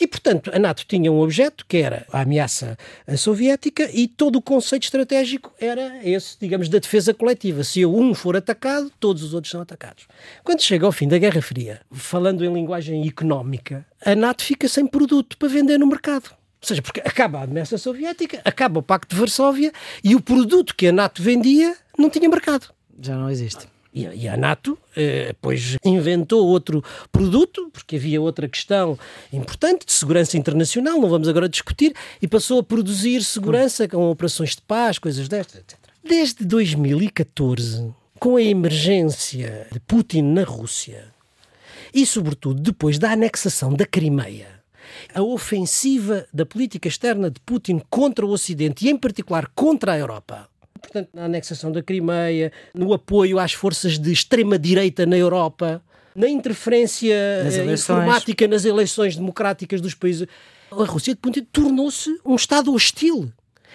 E portanto a NATO tinha um objeto que era a ameaça soviética e todo o conceito estratégico era esse, digamos, da defesa coletiva. Se um for atacado, todos os outros são atacados. Quando chega ao fim da Guerra Fria, falando em linguagem económica, a NATO fica sem produto para vender no mercado. Ou seja, porque acaba a ameaça soviética, acaba o Pacto de Varsóvia e o produto que a NATO vendia não tinha mercado. Já não existe. E, a NATO eh, pois inventou outro produto, porque havia outra questão importante de segurança internacional, não vamos agora discutir, e passou a produzir segurança com operações de paz, coisas destas, etc. Desde 2014, com a emergência de Putin na Rússia, e sobretudo depois da anexação da Crimeia, a ofensiva da política externa de Putin contra o Ocidente e, em particular, contra a Europa. Portanto, na anexação da Crimeia, no apoio às forças de extrema-direita na Europa, na interferência nas eh, informática nas eleições democráticas dos países. A Rússia de Putin tornou-se um Estado hostil.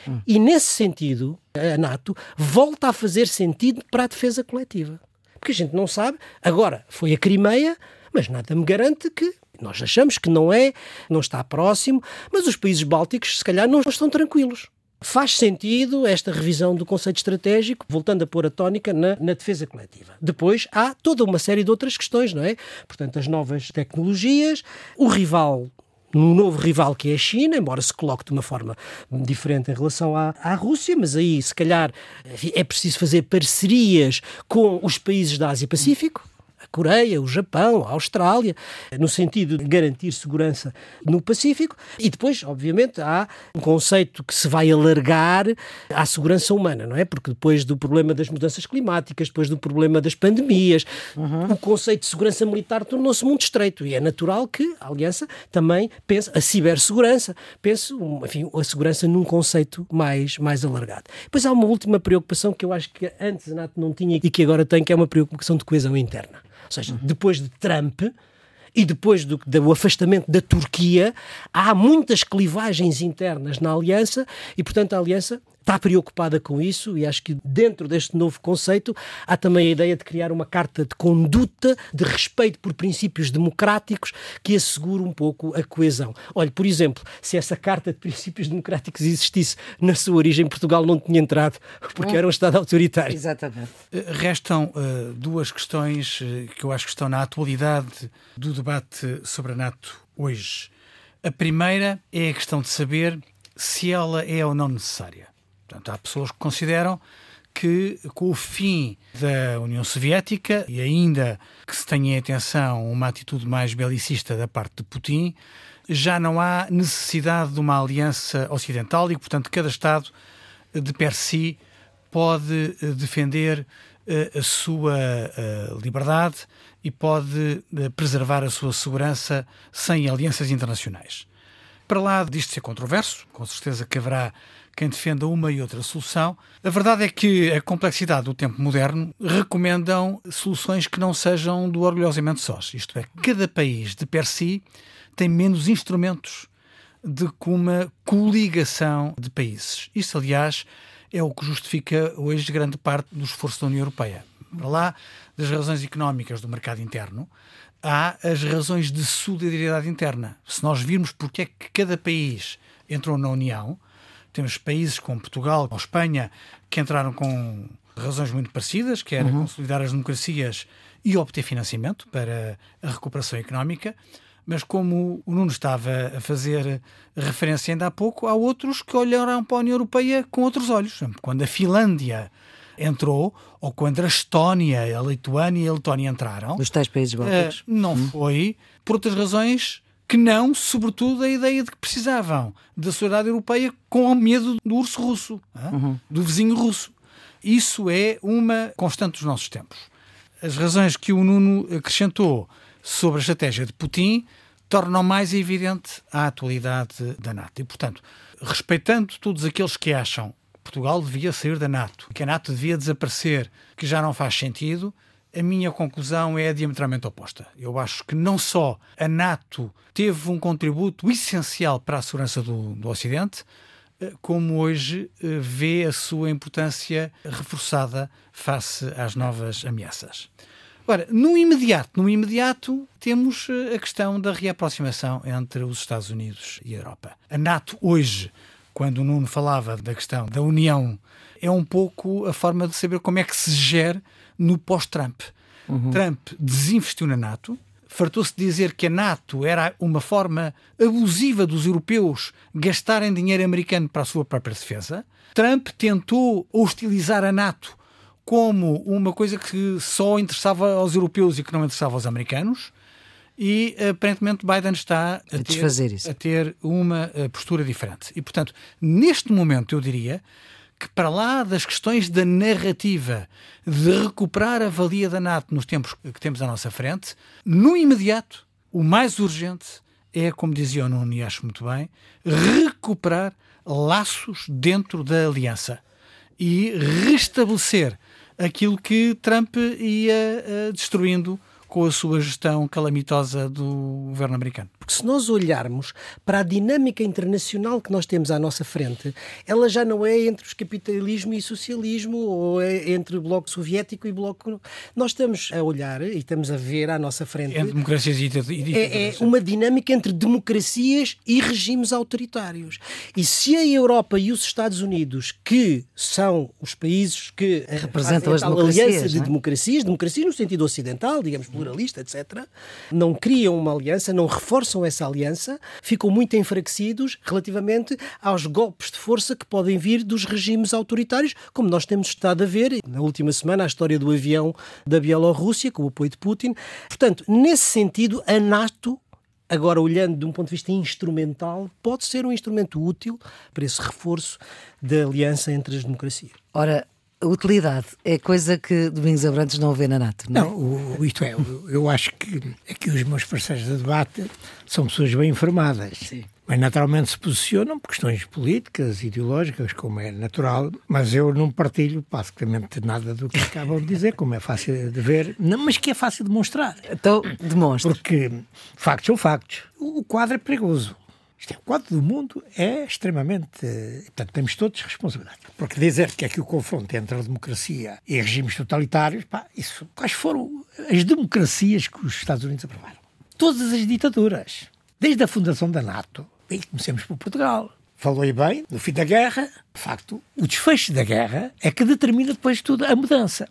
Hum. E, nesse sentido, a NATO volta a fazer sentido para a defesa coletiva. Porque a gente não sabe, agora foi a Crimeia, mas nada me garante que nós achamos que não é, não está próximo, mas os países bálticos, se calhar, não estão tranquilos. Faz sentido esta revisão do conceito estratégico, voltando a pôr a tónica na, na, defesa coletiva. Depois há toda uma série de outras questões, não é? Portanto, as novas tecnologias, o rival um novo rival que é a China, embora se coloque de uma forma diferente em relação à, à Rússia, mas aí se calhar é preciso fazer parcerias com os países da Ásia-Pacífico. Coreia, o Japão, a Austrália, no sentido de garantir segurança no Pacífico. E depois, obviamente, há um conceito que se vai alargar à segurança humana, não é? Porque depois do problema das mudanças climáticas, depois do problema das pandemias, uhum. o conceito de segurança militar tornou-se muito estreito e é natural que a Aliança também pense a cibersegurança, pense, enfim, a segurança num conceito mais, mais alargado. Depois há uma última preocupação que eu acho que antes a NATO não tinha e que agora tem, que é uma preocupação de coesão interna. Ou seja, depois de Trump, e depois do, do afastamento da Turquia, há muitas clivagens internas na aliança e, portanto, a aliança está preocupada com isso e acho que dentro deste novo conceito há também a ideia de criar uma carta de conduta, de respeito por princípios democráticos que assegure um pouco a coesão. Olha, por exemplo, se essa carta de princípios democráticos existisse na sua origem, Portugal não tinha entrado porque era um Estado autoritário. Exatamente. Eh, restam uh, duas questões uh, que eu acho que estão na atualidade do debate sobre a NATO hoje. A primeira é a questão de saber se ela é ou não necessária. Portanto, há pessoas que consideram que com o fim da União Soviética e ainda que se tenha em atenção uma atitude mais belicista da parte de Putin, já não há necessidade de uma aliança ocidental e, portanto, cada Estado de per si pode eh, defender eh, a sua eh, liberdade e pode preservar a sua segurança sem alianças internacionais. Para lá disto ser controverso, com certeza que haverá quem defenda uma e outra solução. A verdade é que a complexidade do tempo moderno recomendam soluções que não sejam do orgulhosamente sós. Isto é, cada país de per si tem menos instrumentos de que uma coligação de países. Isso, aliás, é o que justifica hoje grande parte do esforço da União Europeia. Para lá das razões económicas do mercado interno, há as razões de solidariedade interna. Se nós virmos porque é que cada país entrou na União, temos países como Portugal ou Espanha que entraram com razões muito parecidas, que era uhum. consolidar as democracias e obter financiamento para a recuperação económica. Mas como o Nuno estava a fazer referência ainda há pouco, há outros que olharam para a União Europeia com outros olhos. Quando a Finlândia entrou, ou quando a Estónia, a Lituânia e a Letónia entraram, os tais países bálticos, uh, não uhum. foi por outras razões que não, sobretudo, a ideia de que precisavam da sociedade europeia com medo do urso russo, uhum. do vizinho russo. Isso é uma constante dos nossos tempos. As razões que o Nuno acrescentou sobre a estratégia de Putin tornam mais evidente a atualidade da NATO. E, portanto, respeitando todos aqueles que acham que Portugal devia sair da NATO, que a NATO devia desaparecer, que já não faz sentido, a minha conclusão é diametralmente oposta. Eu acho que não só a NATO teve um contributo essencial para a segurança do, do Ocidente, eh, como hoje eh, vê a sua importância reforçada face às novas ameaças. Agora, no imediato, no imediato, temos eh, a questão da reaproximação entre os Estados Unidos e a Europa. A NATO hoje, quando o Nuno falava da questão da União, é um pouco a forma de saber como é que se gera no pós-Trump. Uhum. Trump desinvestiu na NATO, fartou-se de dizer que a NATO era uma forma abusiva dos europeus gastarem dinheiro americano para a sua própria defesa. Trump tentou hostilizar a NATO como uma coisa que só interessava aos europeus e que não interessava aos americanos. E aparentemente Biden está a, a ter, a ter uma eh, postura diferente. E portanto, neste momento, eu diria que, para lá das questões da narrativa, de recuperar a valia da NATO nos tempos que temos à nossa frente, no imediato, o mais urgente é, como dizia o Nuno, e acho muito bem, recuperar laços dentro da aliança e restabelecer aquilo que Trump ia uh, destruindo com a sua gestão calamitosa do governo americano. Porque se nós olharmos para a dinâmica internacional que nós temos à nossa frente, ela já não é entre os capitalismo e socialismo ou é entre bloco soviético e bloco. Nós estamos a olhar e estamos a ver à nossa frente. Entre democracias e, e é, é uma dinâmica entre democracias e regimes autoritários. E se a Europa e os Estados Unidos, que são os países que representam as aliança de é? democracias, democracias no sentido ocidental, digamos, pluralista, etc., não criam uma aliança, não reforçam essa aliança, ficam muito enfraquecidos relativamente aos golpes de força que podem vir dos regimes autoritários, como nós temos estado a ver na última semana a história do avião da Bielorrússia, com o apoio de Putin. Portanto, nesse sentido, a NATO Agora, olhando de um ponto de vista instrumental, pode ser um instrumento útil para esse reforço da aliança entre as democracias. Ora, utilidade é coisa que Domingos Abrantes não vê na NATO, não, é? não o, isto é, eu acho que aqui os meus parceiros de debate são pessoas bem informadas. Sim. mas naturalmente se posicionam por questões políticas, ideológicas, como é natural, mas eu não partilho basicamente nada do que acabam de dizer, como é fácil de ver, não, mas que é fácil de mostrar. Então, demonstra. Porque factos são factos. O quadro é perigoso. Isto é, o quadro do mundo é extremamente. Portanto, temos todos responsabilidade. Porque dizer que é que o confronto entre a democracia e regimes totalitários, pá, isso. Quais foram as democracias que os Estados Unidos aprovaram? Todas as ditaduras. Desde a fundação da NATO. E comecemos por Portugal. Falou aí bem no fim da guerra. De facto, o desfecho da guerra é que determina depois tudo a mudança.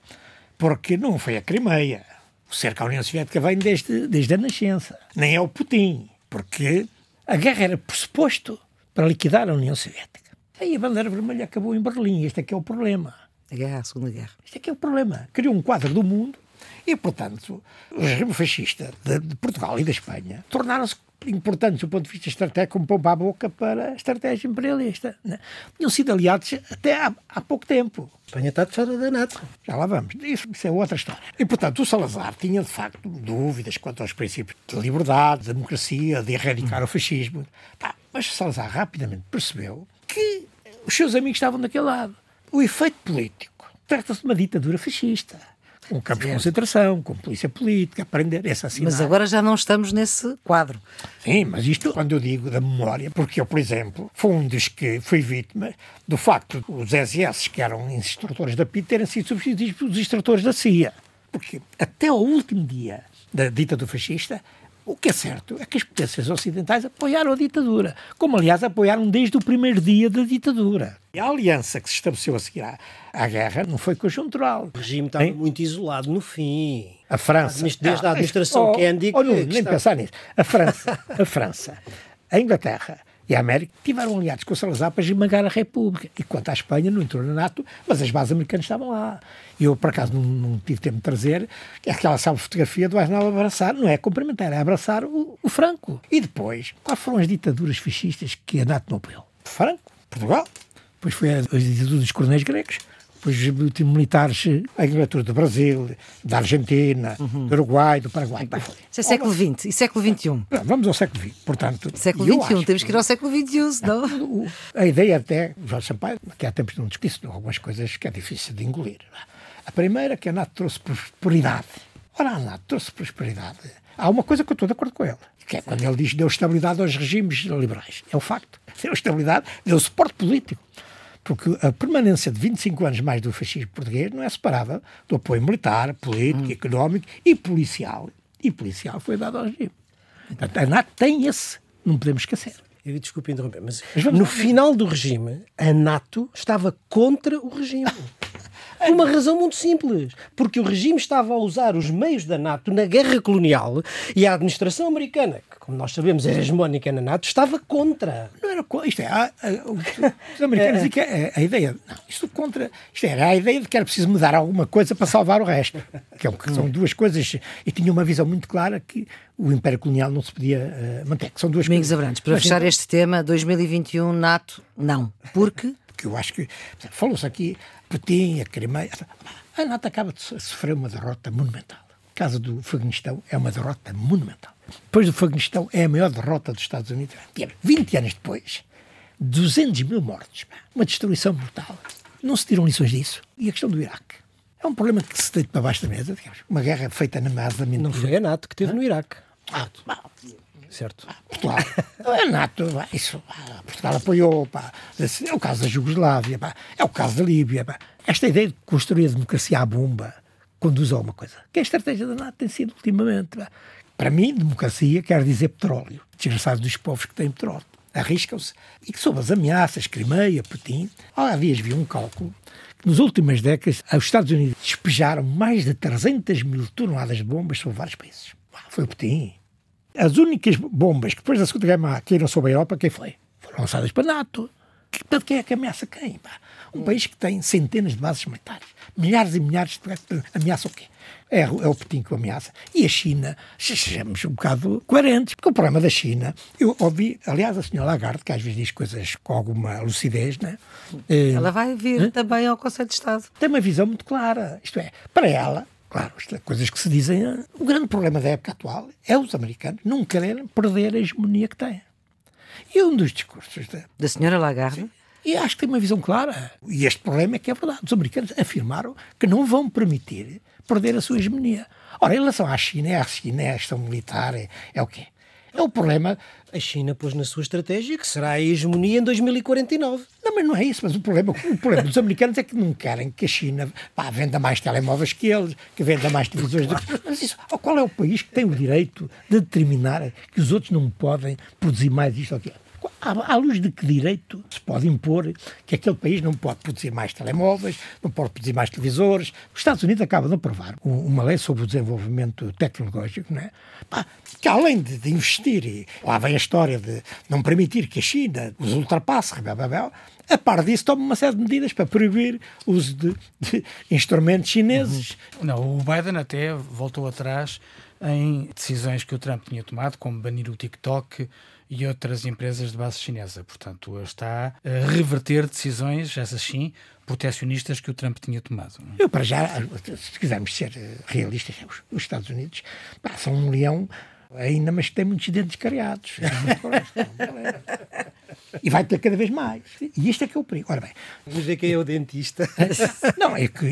Porque não foi a Crimeia. O cerco à União Soviética vem desde, desde a nascença. Nem é o Putin. Porque a guerra era pressuposto para liquidar a União Soviética. Aí a bandeira vermelha acabou em Berlim. Este é que é o problema. A guerra, a Segunda Guerra. Este é que é o problema. Criou um quadro do mundo e, portanto, o regime fascista de, de Portugal e da Espanha tornaram-se importantes do ponto de vista estratégico, como pompa à boca para a estratégia imperialista. Né? Tinham sido aliados até há, há pouco tempo. Espanha está de fora da NATO. Já lá vamos. Isso, isso, é outra história. E, portanto, o Salazar tinha, de facto, dúvidas quanto aos princípios de liberdade, de democracia, de erradicar o fascismo. Tá, mas Salazar rapidamente percebeu que os seus amigos estavam daquele lado. O efeito político trata-se de uma ditadura fascista com campos de concentração, com polícia política, aprender, assassinar. Mas agora já não estamos nesse quadro. Sim, mas isto quando eu digo da memória, porque eu, por exemplo, fui um dos que fui vítima do facto de os SS, que eram instrutores da PIT, terem sido substituídos pelos instrutores da CIA. Porque até ao último dia da ditadura fascista, o que é certo é que as potências ocidentais apoiaram a ditadura, como aliás apoiaram desde o primeiro dia da ditadura. E a aliança que se estabeleceu a seguir à, à guerra não foi conjuntural. O regime estava muito isolado no fim. A França. Desde a administração oh, Kennedy. Oh, não, nem está... pensar nisso. A França, a França, a Inglaterra e a América tiveram aliados com o Salazar para esmagar a República. E quanto à Espanha, não entrou na NATO, mas as bases americanas estavam lá. E eu, por acaso, não, não, tive tempo de trazer é aquela sabe fotografia do Arnaldo abraçar, não é cumprimentar, é abraçar o, o, Franco. E depois, quais foram as ditaduras fascistas que a NATO não apoiou? Franco, Portugal. Depois foi a, a ditadura dos coronéis gregos depois militares, a Inglaterra do Brasil, da Argentina, uhum. do Uruguai, do Paraguai. Isso é século XX e século XXI. Vamos ao século XX, portanto. Século XXI, temos que ir ao século XXI, senão. A ideia até, Jorge Sampaio, que há tempos não discute algumas coisas que é difícil de engolir. A primeira, que a NATO trouxe prosperidade. Ora, a NATO trouxe prosperidade. Há uma coisa que eu estou de acordo com ele, que é quando ele diz que deu estabilidade aos regimes liberais. É o facto. Deu estabilidade, deu suporte político porque a permanência de 25 anos mais do fascismo português não é separável do apoio militar, político, hum. económico e policial. E policial foi dado ao regime. Portanto, a NATO tem esse, não podemos esquecer. Eu desculpe interromper, mas, mas no final do regime, a NATO estava contra o regime. Por uma razão muito simples. Porque o regime estava a usar os meios da NATO na guerra colonial e a administração americana, que, como nós sabemos, é hegemónica na NATO, estava contra. Não era contra. Isto é, a, a, os americanos dizem que a, é, a, ideia. Não, isto contra. Isto era a ideia de que era preciso mudar alguma coisa para salvar o resto. Que, é, que são duas coisas. E tinha uma visão muito clara que o Império Colonial não se podia uh, manter. Que são duas Domingos coisas. Abrantes, para Mas, fechar então, este tema, 2021, NATO, não. Porque? Porque eu acho que. Falou-se aqui Putin, a Crimeia. A NATO acaba de sofrer uma derrota monumental. O caso do Afeganistão é uma derrota monumental. Depois do Afeganistão é a maior derrota dos Estados Unidos. 20 anos depois, 200 mil mortos, uma destruição brutal. Não se tiram lições disso. E a questão do Iraque? É um problema que se deita para baixo da mesa, digamos. Uma guerra feita na base da mentira. Não foi a NATO que teve no Iraque. Ah, certo? Portugal, a NATO, isso, Portugal apoiou, pá. é o caso da Jugoslávia, pá. é o caso da Líbia. Pá. Esta ideia de construir a democracia à bomba conduz a uma coisa, que a estratégia da NATO tem sido ultimamente. Pá. Para mim, democracia quer dizer petróleo. Desgraçados dos povos que têm petróleo. Arriscam-se. E que sob as ameaças, Crimeia, Putin, há dias vi um cálculo que nas últimas décadas os Estados Unidos despejaram mais de 300 mil toneladas de bombas sobre vários países. Foi o Putin, as únicas bombas que depois da Segunda Guerra caíram sobre a Europa, quem foi? Foram lançadas para a NATO. Portanto, quem é que ameaça quem? Um país que tem centenas de bases militares, milhares e milhares de ameaça o quê? É, é o Putin que ameaça. E a China, sejamos um bocado coerentes, porque o problema da China, eu ouvi, aliás, a senhora Lagarde, que às vezes diz coisas com alguma lucidez, né? Ela vai vir também ao Conselho de Estado. Tem uma visão muito clara. Isto é, para ela, Claro, é coisas que se dizem. O grande problema da época atual é os americanos não quererem perder a hegemonia que têm. E um dos discursos da, da senhora Lagarde? E acho que tem uma visão clara. E este problema é que é verdade. Os americanos afirmaram que não vão permitir perder a sua hegemonia. Ora, em relação à China, é a China, é a questão militar, é, é o quê? É o problema. A China pôs na sua estratégia que será a hegemonia em 2049. Não, mas não é isso. Mas o problema, o problema dos americanos é que não querem que a China pá, venda mais telemóveis que eles, que venda mais televisões. Claro. Mas isso, qual é o país que tem o direito de determinar que os outros não podem produzir mais isto ou aquilo? À, luz de que direito se pode impor que aquele país não pode produzir mais telemóveis, não pode produzir mais televisores? Os Estados Unidos acabam de aprovar uma lei sobre o desenvolvimento tecnológico, não é? Que além de, investir, e lá vem a história de não permitir que a China os ultrapasse, a par disso toma uma série de medidas para proibir o uso de, de instrumentos chineses. Não, o Biden até voltou atrás em decisões que o Trump tinha tomado, como banir o TikTok e outras empresas de base chinesa. Portanto, está a reverter decisões, essas sim, protecionistas que o Trump tinha tomado. Eu, para já, se quisermos ser realistas, os Estados Unidos pá, são um leão ainda, mas tem muitos dentes cariados. e vai ter cada vez mais. E isto é que é o perigo. Ora bem. Vamos ver quem é o dentista. Não, é que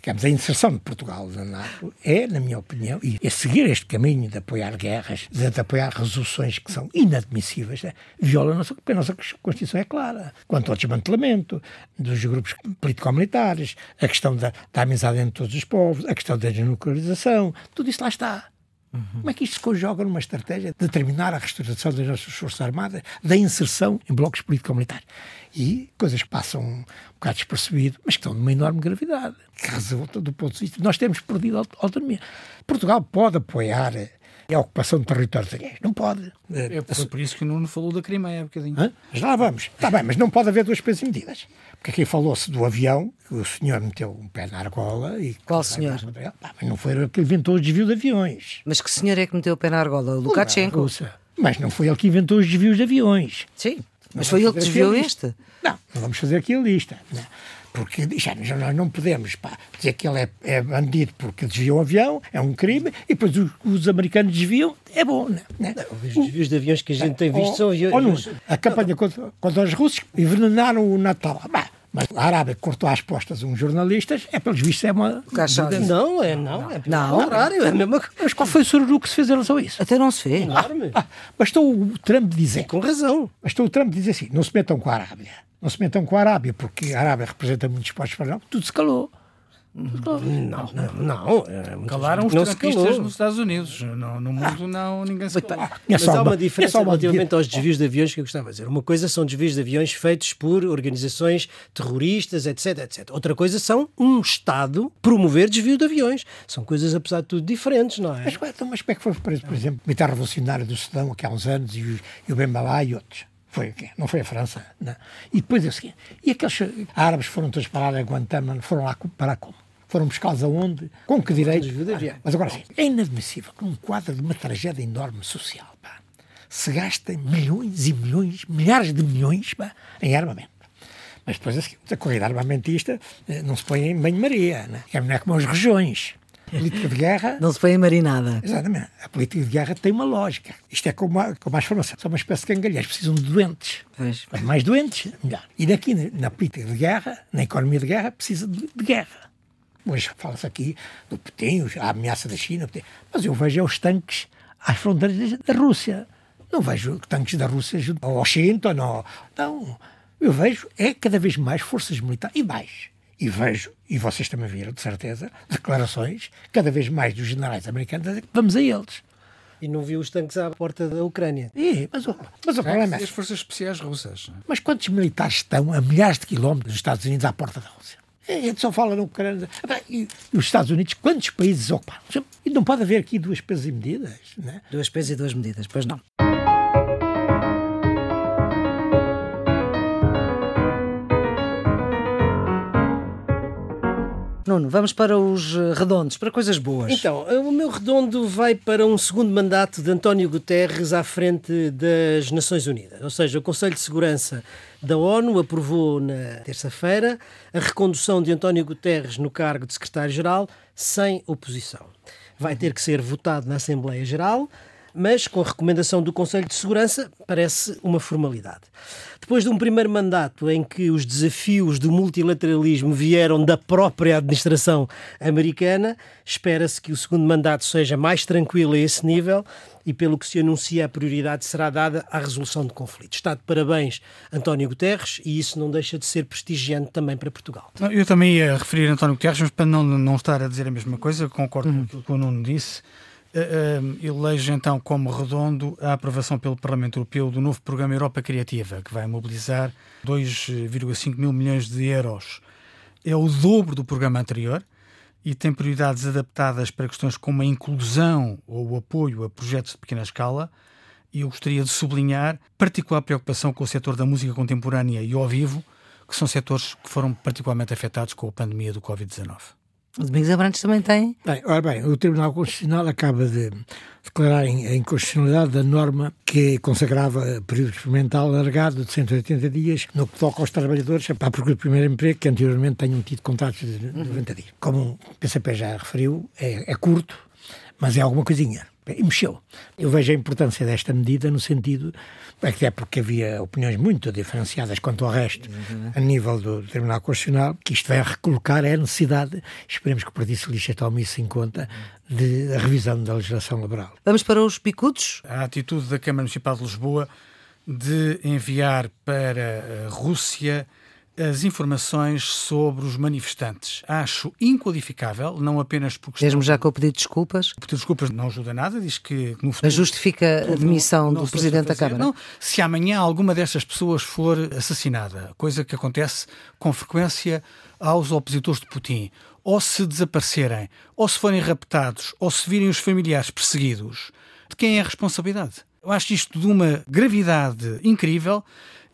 digamos, a inserção de Portugal na NATO é, na minha opinião, e é seguir este caminho de apoiar guerras, de apoiar resoluções que são inadmissíveis, é, viola a nossa, a nossa Constituição é clara. Quanto ao desmantelamento dos grupos político-militares, a questão da, da amizade entre todos os povos, a questão da desnuclearização, tudo isso lá está. Uhum. Como é que isto se conjoga numa estratégia de determinar a restauração das nossas Forças Armadas, da inserção em blocos político-militares? E coisas que passam um bocado despercebido, mas que estão de uma enorme gravidade, que resulta do ponto de vista. Nós temos perdido a autonomia. Portugal pode apoiar a ocupação de territórios alheios. Não pode. É por isso que o Nuno falou da Crimeia há bocadinho. Hã? Mas lá vamos. Está bem, mas não pode haver duas pesos e medidas. Porque aqui falou-se do avião, que o senhor meteu um pé na argola e... Qual senhor? Pá, mas não foi ele que inventou o desvio de aviões. Mas que senhor é que meteu o pé na argola? O Lukashenko? Mas não foi ele que inventou os desvios de aviões. Sim, mas foi ele que desviou este? Não, não vamos fazer aqui a lista. Não porque já, já nós não podemos pá, dizer que ele é, é, bandido porque desviou um avião, é um crime, e depois os, os americanos desviam, é bom. Né? Não, os desvios de aviões que a gente tem visto são aviões. a campanha contra, contra os russos envenenaram o Natal. Bah, mas a Arábia cortou às postas uns jornalistas, é pelos vistos é uma. Não, é não, é não. contrário, é a mesma coisa. Mas qual foi o sururu que se fez em relação a isso? Até não se fez. Enorme. Ah, ah, bastou o Trump dizer. Com razão. Bastou o Trump dizer assim: não se metam com a Arábia não se metam com a Arábia, porque a Arábia representa muitos postos para não, tudo se calou. Não, não, não. É, Calaram os trumpistas nos Estados Unidos. No, no mundo, não, ninguém se calou. Mas há uma diferença relativamente aos desvios de aviões que eu gostava de dizer. Uma coisa são desvios de aviões feitos por organizações terroristas, etc, etc. Outra coisa são um Estado promover desvio de aviões. São coisas, apesar de tudo, diferentes, não é? Mas, mas como é que foi preso, por exemplo, o militar revolucionário do Sudão, aqui há uns anos, e o, e o Ben Malá e outros? Foi aqui, não foi a França. Não. E depois é o seguinte: e aqueles árabes foram todos parar a Guantánamo, foram lá parar como? Foram buscá-los aonde? Com que direito? Ah, mas agora sim, é inadmissível que num quadro de uma tragédia enorme social pá, se gastem milhões e milhões, milhares de milhões pá, em armamento. Mas depois assim, a corrida armamentista eh, não se põe em banho-maria, né? não é como as regiões. Política de guerra. Não se põe em marinada. Exatamente. A política de guerra tem uma lógica. Isto é como a, como a formação. São uma espécie de cangalheiros. Precisam de doentes. Pois. Quanto mais doentes, melhor. E daqui, na política de guerra, na economia de guerra, precisa de, de guerra. Hoje fala-se aqui do Putin, a ameaça da China, mas eu vejo os tanques às fronteiras da Rússia. Não vejo tanques da Rússia ao Washington, não. não. Eu vejo é cada vez mais forças militares e mais e vejo, e vocês também viram, de certeza, declarações cada vez mais dos generais americanos a dizer que vamos a eles. E não viu os tanques à porta da Ucrânia. É, mas, mas o problema é. as forças especiais russas. Mas quantos militares estão a milhares de quilómetros dos Estados Unidos à porta da Rússia? A gente só fala na Ucrânia. E, os Estados Unidos, quantos países ocuparam? E não pode haver aqui duas pesos e medidas, né? Duas pesos e duas medidas, pois não. Nuno, vamos para os eh, redondos, para coisas boas. Então, eh, o meu redondo vai para um segundo mandato de António Guterres à frente das Nações Unidas. Ou seja, o Conselho de Segurança da ONU aprovou na terça-feira a recondução de António Guterres no cargo de secretário-geral sem oposição. Vai ter que ser votado na Assembleia Geral mas com a recomendação do Conselho de Segurança parece uma formalidade. Depois de um primeiro mandato em que os desafios do multilateralismo vieram da própria administração americana, espera-se que o segundo mandato seja mais tranquilo a esse nível e, pelo que se anuncia, a prioridade será dada à resolução de conflitos. Está de parabéns António Guterres e isso não deixa de ser prestigiante também para Portugal. Eu também ia referir António Guterres, mas para não, não estar a dizer a mesma coisa, concordo uhum. com aquilo que o Nuno disse. Uh, uh, elejo então como redondo a aprovação pelo Parlamento Europeu do novo programa Europa Criativa, que vai mobilizar 2,5 mil milhões de euros. É o dobro do programa anterior e tem prioridades adaptadas para questões como a inclusão ou o apoio a projetos de pequena escala. E eu gostaria de sublinhar particular preocupação com o setor da música contemporânea e ao vivo, que são setores que foram particularmente afetados com a pandemia do Covid-19. O Domingos Abrantes também tem. Bem, ora bem, o Tribunal Constitucional acaba de declarar a inconstitucionalidade da norma que consagrava período experimental alargado de 180 dias no que toca aos trabalhadores para procurar o primeiro emprego que anteriormente tenham tido contratos de 90 dias. Como o PCP já referiu, é, é curto, mas é alguma coisinha e mexeu. Eu vejo a importância desta medida no sentido, até porque havia opiniões muito diferenciadas quanto ao resto, uhum. a nível do Tribunal Constitucional, que isto vai recolocar é a necessidade, esperemos que o Partido Socialista tome isso em conta, de a revisão da legislação laboral. Vamos para os picudos? A atitude da Câmara Municipal de Lisboa de enviar para a Rússia as informações sobre os manifestantes. Acho inqualificável, não apenas porque. Mesmo já com o pedido de desculpas? O pedido de desculpas não ajuda nada, diz que no futuro. Mas justifica a demissão não, não do Presidente da Câmara? Não, se amanhã alguma destas pessoas for assassinada, coisa que acontece com frequência aos opositores de Putin, ou se desaparecerem, ou se forem raptados, ou se virem os familiares perseguidos, de quem é a responsabilidade? Eu acho isto de uma gravidade incrível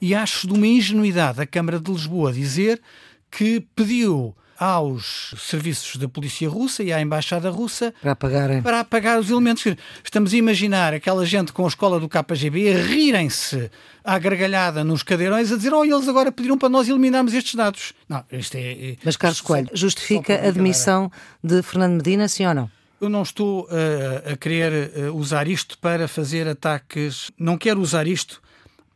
e acho de uma ingenuidade a Câmara de Lisboa dizer que pediu aos serviços da polícia russa e à embaixada russa para apagarem para apagar os elementos. Estamos a imaginar aquela gente com a escola do KGB a rirem-se à gargalhada nos cadeirões a dizer oh, eles agora pediram para nós eliminarmos estes dados. Não, isto é... é Mas Carlos Coelho, justifica a demissão de Fernando Medina, sim ou não? Eu não estou uh, a querer uh, usar isto para fazer ataques, não quero usar isto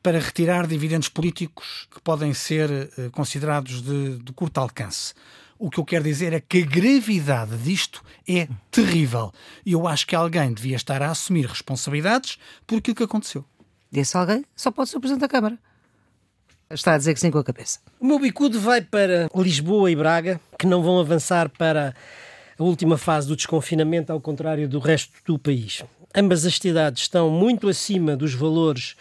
para retirar dividendos políticos que podem ser uh, considerados de, de curto alcance. O que eu quero dizer é que a gravidade disto é terrível. E eu acho que alguém devia estar a assumir responsabilidades por aquilo que aconteceu. E esse alguém só pode ser o Presidente da Câmara. Está a dizer que sim com a cabeça. O meu bicudo vai para Lisboa e Braga, que não vão avançar para a última fase do desconfinamento, ao contrário do resto do país. Ambas as cidades estão muito acima dos valores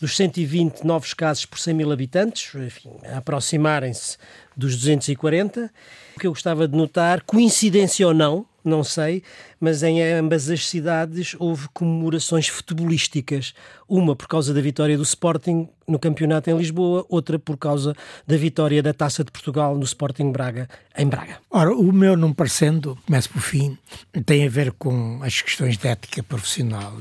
dos 120 novos casos por 100 mil habitantes, enfim, aproximarem-se dos 240. O que eu gostava de notar, coincidência ou não, não sei, mas em ambas as cidades houve comemorações futebolísticas. Uma por causa da vitória do Sporting no campeonato em Lisboa, outra por causa da vitória da Taça de Portugal no Sporting Braga, em Braga. Ora, o meu não parecendo, começo por fim, tem a ver com as questões de ética profissional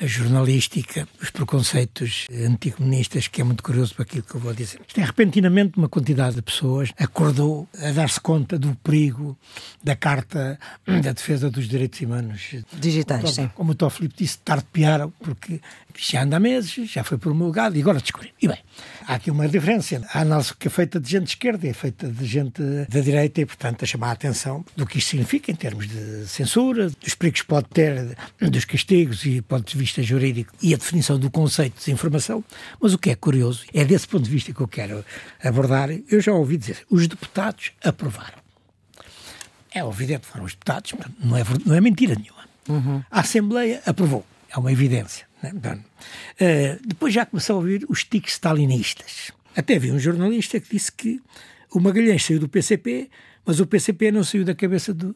a jornalística, os preconceitos anticomunistas, que é muito curioso para aquilo que eu vou dizer. Isto é, repentinamente, uma quantidade de pessoas acordou a dar-se conta do perigo da Carta da Defesa dos Direitos Humanos. Digitais, como, sim. Como o Tó Filipe disse, tarde piaram, porque já anda há meses, já foi promulgado e agora descobriu. E bem, há aqui uma diferença. A análise que é feita de gente de esquerda é feita de gente da direita e, portanto, a chamar a atenção do que isto significa em termos de censura, dos perigos que pode ter, dos castigos e ponto de vista vista jurídico e a definição do conceito de desinformação, mas o que é curioso é desse ponto de vista que eu quero abordar. Eu já ouvi dizer, os deputados aprovaram. É evidente, foram os deputados, não é, não é mentira nenhuma. Uhum. A Assembleia aprovou, é uma evidência. Né? uh, depois já começou a ouvir os tiques stalinistas. Até vi um jornalista que disse que o Magalhães saiu do PCP, mas o PCP não saiu da cabeça do,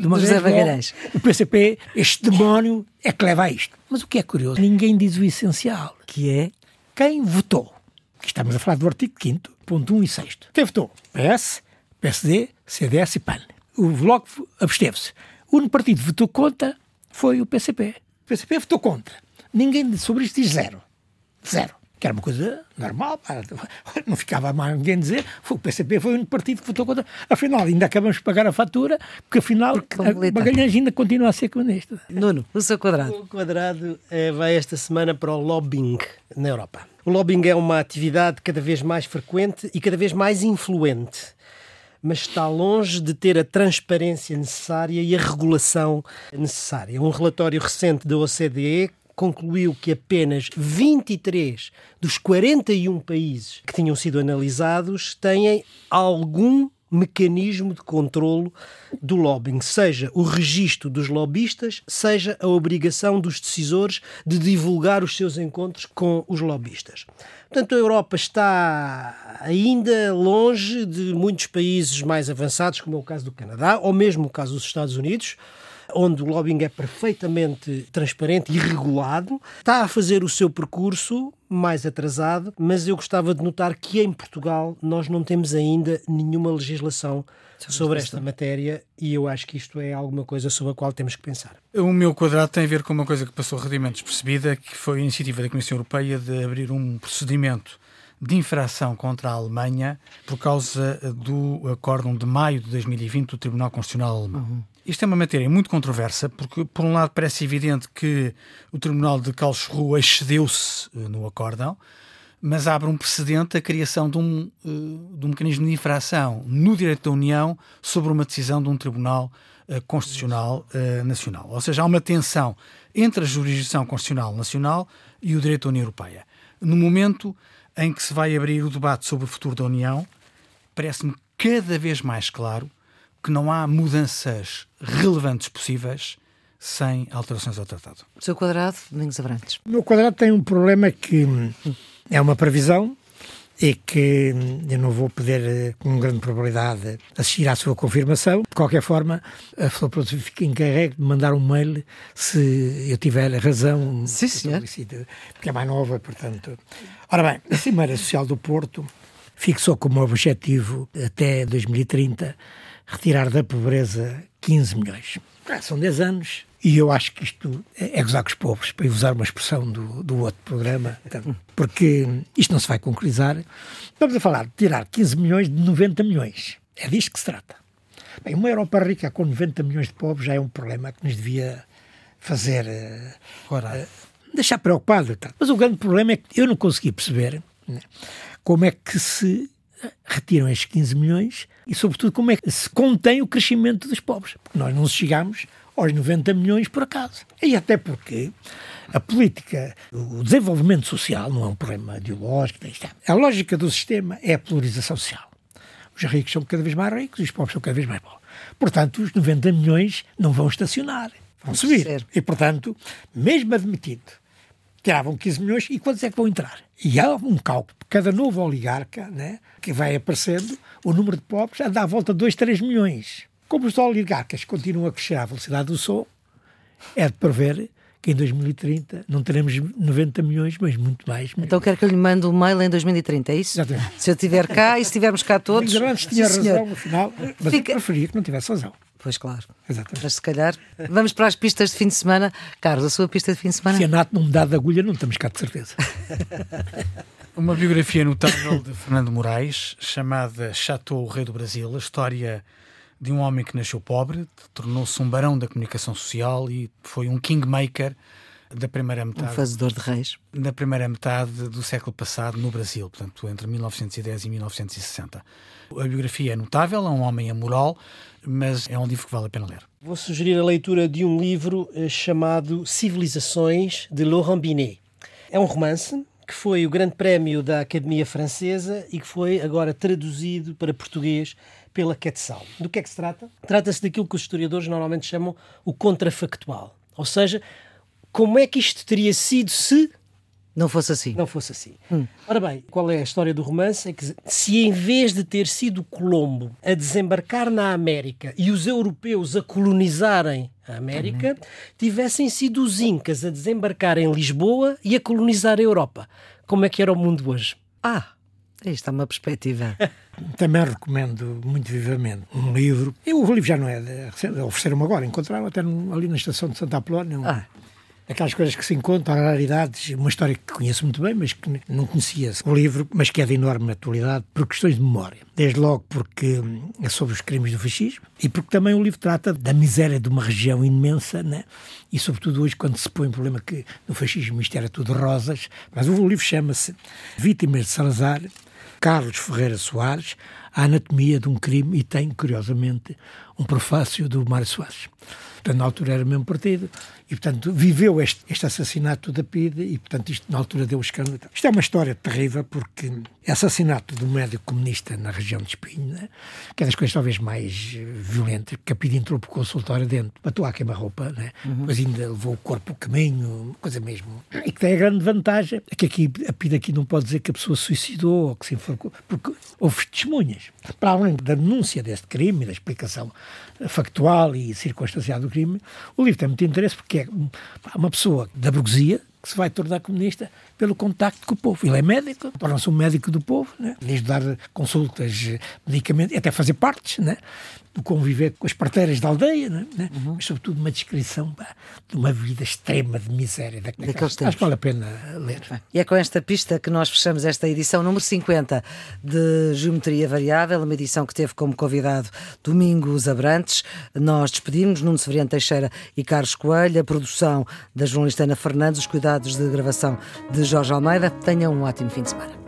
de uma José Magalhães. O PCP, este demónio, é que leva a isto. Mas o que é curioso, ninguém diz o essencial, que é quem votou. Aqui estamos a falar do artigo 5 ponto 1 e 6 Quem votou? PS, PSD, CDS e PAN. O Bloco absteve-se. O único partido que votou contra foi o PCP. O PCP votou contra. Ninguém sobre isto diz zero. Zero. Que era uma coisa normal, não ficava mais ninguém dizer, o PCP foi o único partido que votou contra. Afinal, ainda acabamos de pagar a fatura, porque afinal porque Magalhães ainda continua a ser comunista. Nuno, o seu quadrado. O quadrado é, vai esta semana para o lobbying na Europa. O lobbying é uma atividade cada vez mais frequente e cada vez mais influente mas está longe de ter a transparência necessária e a regulação necessária. Um relatório recente da OCDE concluiu que apenas 23 dos 41 países que tinham sido analisados têm algum mecanismo de controlo do lobbying, seja o registro dos lobistas, seja a obrigação dos decisores de divulgar os seus encontros com os lobistas. Portanto, a Europa está ainda longe de muitos países mais avançados, como é o caso do Canadá, ou mesmo o caso dos Estados Unidos, onde o lobbying é perfeitamente transparente e regulado, está a fazer o seu percurso mais atrasado, mas eu gostava de notar que em Portugal nós não temos ainda nenhuma legislação sobre esta matéria e eu acho que isto é alguma coisa sobre a qual temos que pensar. O meu quadrado tem a ver com uma coisa que passou relativamente despercebida, que foi a iniciativa da Comissão Europeia de abrir um procedimento de infração contra a Alemanha por causa do acórdão de maio de 2020 do Tribunal Constitucional Alemão. Uhum. Isto é uma matéria muito controversa, porque, por um lado, parece evidente que o Tribunal de Karlsruhe excedeu-se eh, no acórdão, mas abre um precedente a criação de um, eh, de um mecanismo de infração no direito da União sobre uma decisão de um Tribunal eh, Constitucional Nacional. Ou seja, há uma tensão entre a jurisdição constitucional nacional e o direito da União Europeia. No momento em que se vai abrir o debate sobre o futuro da União, parece-me cada vez mais claro que não há mudanças relevantes possíveis sem alterações ao tratado. O seu quadrado, Domingos Abrantes. O meu quadrado tem um problema que é uma previsão e que eu não vou poder, eh, com grande probabilidade, assistir à sua confirmação. De qualquer forma, a Flor fica encarregue de mandar um mail se eu tiver razão. Sim, senhor. Porque é mais nova, portanto. Ora bem, a Cimeira Social do Porto fixou como objetivo até 2030 retirar da pobreza 15 milhões. Ah, são 10 anos e eu acho que isto é, é gozar com os pobres, para usar uma expressão do, do outro programa, porque isto não se vai concretizar. Estamos a falar de tirar 15 milhões de 90 milhões. É disto que se trata. Bem, uma Europa rica com 90 milhões de pobres já é um problema que nos devia fazer uh, uh, deixar preocupado. Mas o grande problema é que eu não consegui perceber né, como é que se retiram estes 15 milhões e, sobretudo, como é que se contém o crescimento dos pobres. Porque nós não chegamos aos 90 milhões por acaso. E até porque a política, o desenvolvimento social não é um problema ideológico. A lógica do sistema é a polarização social. Os ricos são cada vez mais ricos e os pobres são cada vez mais pobres. Portanto, os 90 milhões não vão estacionar, vão subir. E, portanto, mesmo admitido tiravam 15 milhões e quantos é que vão entrar? E há um cálculo. Cada novo oligarca né, que vai aparecendo, o número de pobres anda à volta de 2, 3 milhões. Como os oligarcas continuam a crescer à velocidade do som, é de prever que em 2030 não teremos 90 milhões, mas muito mais. Mesmo. Então quero que eu lhe mande um mail em 2030, é isso? Exatamente. Se eu estiver cá e se estivermos cá todos. Mas antes tinha razão senhor. no final, mas Fica... eu preferia que não tivesse razão. Pois claro. Exatamente. Mas se calhar vamos para as pistas de fim de semana. Carlos, a sua pista de fim de semana? Se a Nato não me dá de agulha, não estamos cá de certeza. Uma biografia notável de Fernando Moraes, chamada Chateau, o Rei do Brasil, a história de um homem que nasceu pobre, tornou-se um barão da comunicação social e foi um kingmaker da primeira metade. Um fazedor de reis. Na primeira metade do século passado no Brasil, portanto, entre 1910 e 1960. A biografia é notável, é um homem amoral, mas é um livro que vale a pena ler. Vou sugerir a leitura de um livro eh, chamado Civilizações, de Laurent Binet. É um romance que foi o grande prémio da Academia Francesa e que foi agora traduzido para português pela Quetzal. Do que é que se trata? Trata-se daquilo que os historiadores normalmente chamam o contrafactual. Ou seja, como é que isto teria sido se não fosse assim. Não fosse assim. Hum. Ora bem, qual é a história do romance? É que se em vez de ter sido Colombo a desembarcar na América e os europeus a colonizarem a América, tivessem sido os Incas a desembarcar em Lisboa e a colonizar a Europa, como é que era o mundo hoje? Ah! Isto é uma perspectiva. Também recomendo muito vivamente um livro. E o livro já não é de, ofereceram-me agora, encontraram até ali na estação de Santa Apolónia. Um, ah aquelas coisas que se encontram, raridades, uma história que conheço muito bem, mas que não conhecia o livro, mas que é de enorme atualidade por questões de memória. Desde logo porque é sobre os crimes do fascismo e porque também o livro trata da miséria de uma região imensa, né? e sobretudo hoje quando se põe o problema que no fascismo isto era tudo rosas, mas o livro chama-se Vítimas de Salazar, Carlos Ferreira Soares, A Anatomia de um Crime, e tem, curiosamente, um prefácio do Mário Soares. Portanto, na altura era o mesmo partido, e, portanto, viveu este, este assassinato da PIDE e, portanto, isto na altura deu escândalo. Isto é uma história terrível porque é assassinato do médico comunista na região de Espinho, né? que é das coisas talvez mais eh, violentas, porque a PIDE entrou para o consultório dentro, matou a queima-roupa, né? Uhum. depois ainda levou o corpo ao caminho, coisa mesmo. E que tem a grande vantagem é que aqui, a PIDE aqui não pode dizer que a pessoa se suicidou ou que se enforcou, porque houve testemunhas. Para além da denúncia deste crime, da explicação factual e circunstancial do crime, o livro tem muito interesse porque que é uma pessoa da burguesia que se vai tornar comunista pelo contacto com o povo. Ele é médico, torna-se um médico do povo, né? desde dar consultas, medicamentos, até fazer partes, né? Do conviver com as parteiras da aldeia, né? Uhum. mas sobretudo uma descrição pá, de uma vida extrema de miséria. Da, Daqueles Acho que vale a pena ler. E é com esta pista que nós fechamos esta edição número 50 de Geometria Variável, uma edição que teve como convidado Domingos Abrantes. Nós despedimos Nuno Severiano Teixeira e Carlos Coelho, a produção da jornalista Ana Fernandes, os cuidados de gravação de Jorge Almeida. Tenham um ótimo fim de semana.